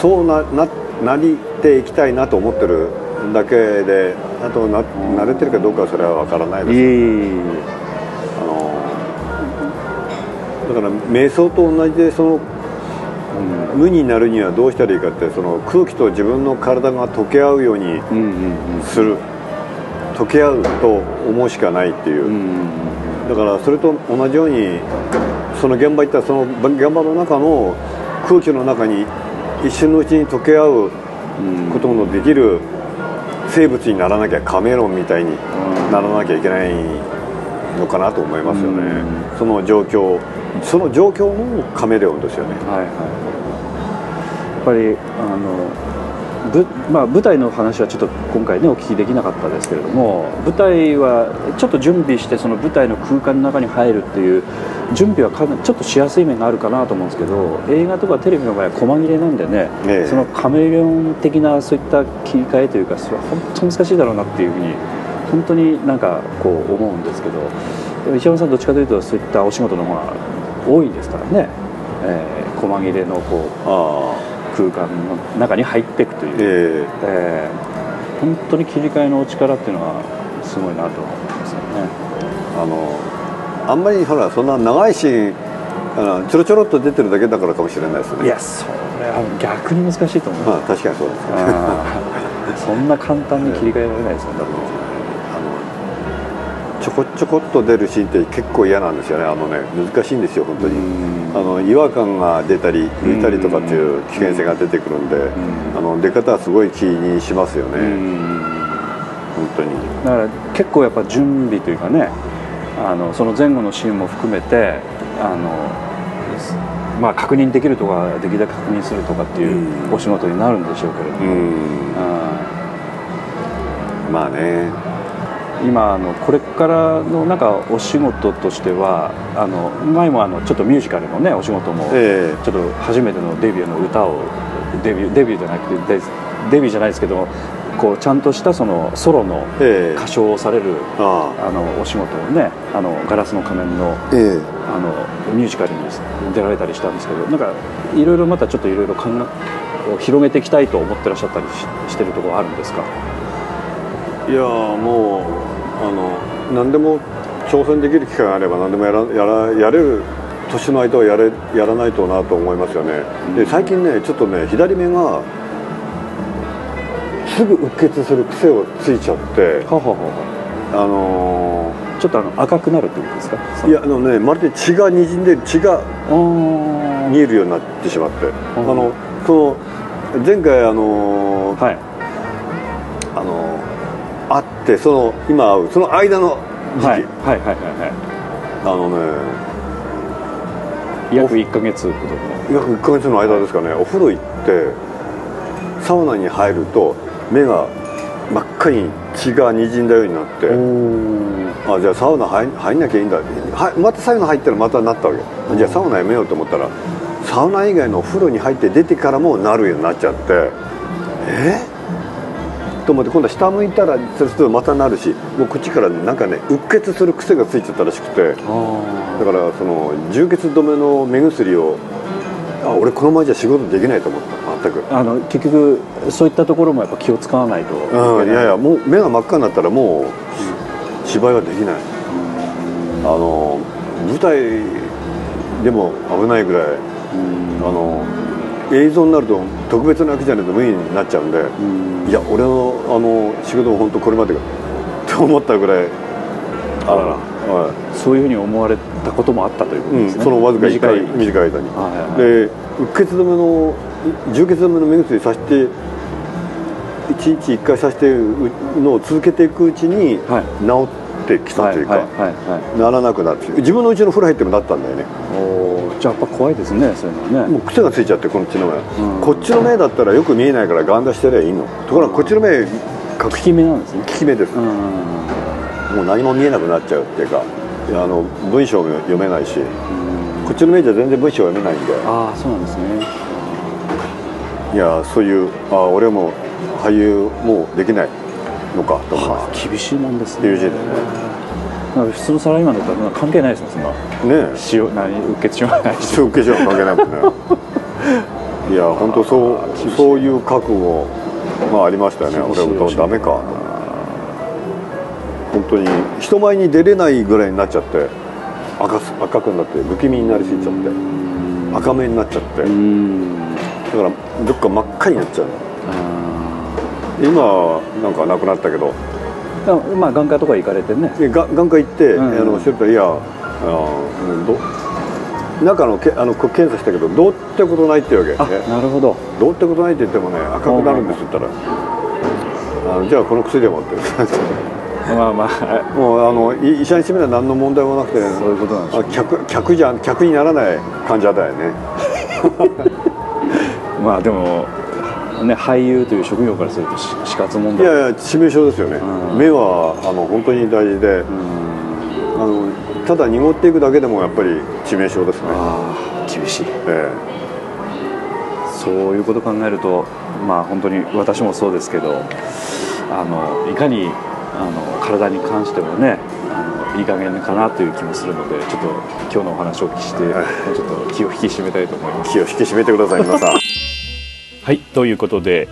そうなななりていきたいなと思ってるだけであとな慣れてるかどうかはそれは分からないですいえ。あのだから瞑想と同じでその無になるにはどうしたらいいかってその空気と自分の体が溶け合うようにうんうんする。溶け合うと思うしかないっていう、うんうんだからそれと同じようにその現場行ったらその現場の中の空気の中に一瞬のうちに溶け合ううんことのできる生物にならなきゃカメロンみたいにならなきゃいけないのかなと思いますよね、うその状況その状況のカメレオンですよね。はいはい。やっぱりあのぶまあ、舞台の話はちょっと今回ねお聞きできなかったですけれども舞台はちょっと準備してその舞台の空間の中に入るっていう準備はかなりちょっとしやすい面があるかなと思うんですけど映画とかテレビの場合は細切れなんでね、ええ。そのカメレオン的なそういった切り替えというかそれは本当難しいだろうなっていうふうに本当になんかこう思うんですけど石山さんどっちかというとそういったお仕事の方が多いですからね、えー細切れのこう空間の中に入っていくという、ええ。ー本当に切り替えのお力っていうのはすごいなと思いますよね。えあのあんまりほらそんな長いシーンあのちょろちょろっと出てるだけだからかもしれないですね。いやそれは逆に難しいと思いまあ確かにそうですね。そんな簡単に切り替えられないですよね。だってちょこちょこっと出るシーンって結構嫌なんですよね。あのね難しいんですよ本当に。うん。あの違和感が出たり浮いたりとかっていう危険性が出てくるんでん。あの出方はすごい気にしますよね。うん。本当に。だから結構やっぱ準備というかねあのその前後のシーンも含めてあの、まあ、確認できるとかできるだけ確認するとかっていううん。お仕事になるんでしょうけれども、まあね。ー今あのこれからのなんかお仕事としてはあの前もあのちょっとミュージカルのねお仕事もえちょっと初めてのデビューの歌をデビューデビューじゃなくてデデビューじゃないですけどこうちゃんとしたそのソロのええ。え歌唱をされるああ。のお仕事をね「あのガラスの仮面の」あええ。あのミュージカルに出られたりしたんですけどなんかいろいろまたちょっといろいろ考えを広げていきたいと思ってらっしゃったりししてるところあるんですか？いやーもうあの何でも挑戦できる機会があれば何でもやらやらやれる年の間はやれやらないとなと思いますよね、で最近ねちょっとね左目がすぐうっ血する癖をついちゃってはははあのーちょっとあの赤くなるってことですか？いやあのねまるで血がにじんで血が見えるようになってしまって。あのその前回あのはい。あの会ってその今会うその間の時期、はいはいはいはいはあのねい約1か月ほどの。約1ヶ月の間ですかねお風呂行ってサウナに入ると目が真っ赤に血がにじんだようになっておあじゃあサウナ入入んなきゃいいんだ。はまたサウナ入ったらまたなったわけじゃあサウナやめようと思ったらサウナ以外のお風呂に入って出てからもなるようになっちゃってえ？と思って今度は下向いたらするとまたなるしもうこっちからなんかねうっ血する癖がついちゃったらしくて。あだからその充血止めの目薬をあ俺このままじゃ仕事できないと思った。全く。ーあの結局そういったところもやっぱ気を使わないとうん、いやいやもう目が真っ赤になったらもう芝居はできない。あの舞台でも危ないぐらいうん。あの映像になると特別なわけじゃないと無意味になっちゃうんでうん。いや俺のあの仕事も本当これまでか (laughs) と思ったぐらい。あらら。はそういうふうに思われたこともあったというこいうん、とですね、そのわずか1短い。回短い間に。はいはいはい。でうっ血止めの充血止めの目薬さして1日1回さしてるのを続けていくうちにはい。治ってきたというか、はいはいはいならなくなって自分のうちの風呂入ってもなったんだよねじゃあやっぱ怖いですねそういうのはね。もう癖がついちゃってこっちの目、うんこっちの目だったらよく見えないからガン出してりゃいいの。ところがこっちの目効き目なんですね。利き目です、うんもう何も見えなくなっちゃうっていうか。あの文章も読めないし。こっちの目じゃ全然文章読めないんで。ああそうなんですね。いやそういうあ俺も俳優もうできないのかと思いまはあ厳しいもんですね。ですね普通のサラリーマンだったら関係ないですもんそんな。すねえ。塩何うっ血しまないし。受けは関係ないもんね。(laughs) いや本当そうそういう覚悟まあありましたよね。俺もダメか。本当に人前に出れないぐらいになっちゃって赤す赤くなって不気味になりすぎちゃって赤目になっちゃって。だうん。からどっか真っ赤になっちゃうあ今はなんかなくなったけどーまあ眼科とか行かれてね。眼科行って、うん。あのしてるといやあのど中のけあのこ検査したけどどうってことないってわけ、あね、なるほど。どうってことないって言ってもね赤くなるんですって言ったら。あのじゃあこの薬でもって。まあまあ。もうあのい医者にしてみれば何の問題もなくてそういうことなんでしょ客客じゃ客にならない患者だよね。(laughs) まあでもね俳優という職業からするとし死活問題。いやいや致命傷ですよね、うん。目はあの本当に大事で、うん。あのただ濁っていくだけでもやっぱり致命傷ですね、厳しい。えそういうことを考えるとまあ本当に私もそうですけどあのいかにあの体に関してもねあのいい加減かなという気もするのでちょっと今日のお話をお聞きして、はい。ちょっと気を引き締めたいと思います。え気を引き締めてください皆さん (laughs) はいということで、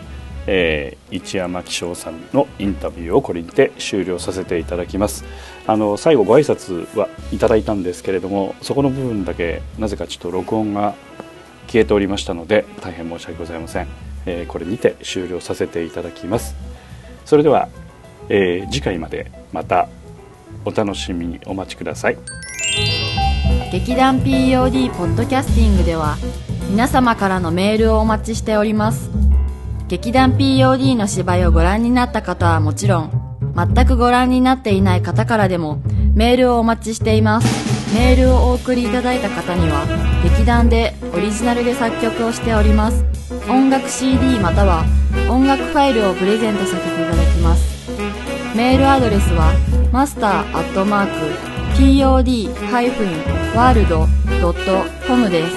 えー一山紀章さんのインタビューをこれにて終了させていただきます。あの最後ご挨拶はいただいたんですけれどもそこの部分だけなぜかちょっと録音が消えておりましたので大変申し訳ございません、えーこれにて終了させていただきます。それでは、えー次回までまたお楽しみにお待ちください。劇団 POD ポッドキャスティングでは皆様からのメールをお待ちしております。劇団 POD の芝居をご覧になった方はもちろん全くご覧になっていない方からでもメールをお待ちしています。メールをお送りいただいた方には劇団でオリジナルで作曲をしております。音楽 CD または音楽ファイルをプレゼントさせていただきます。メールアドレスはマスターアットマーク pod-world.com です。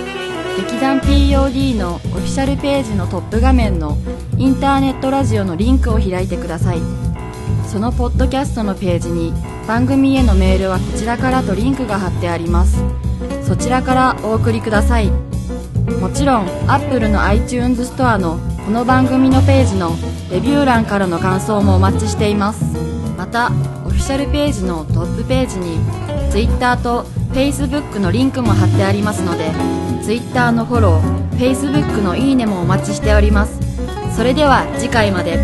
劇団 POD のオフィシャルページのトップ画面のインターネットラジオのリンクを開いてください。そのポッドキャストのページに番組へのメールはこちらからとリンクが貼ってあります。そちらからお送りください。もちろん Apple の iTunes ストアのこの番組のページのレビュー欄からの感想もお待ちしています。またオフィシャルページのトップページに Twitter と Facebook のリンクも貼ってありますので Twitter のフォロー Facebook のいいねもお待ちしております。それでは次回まで。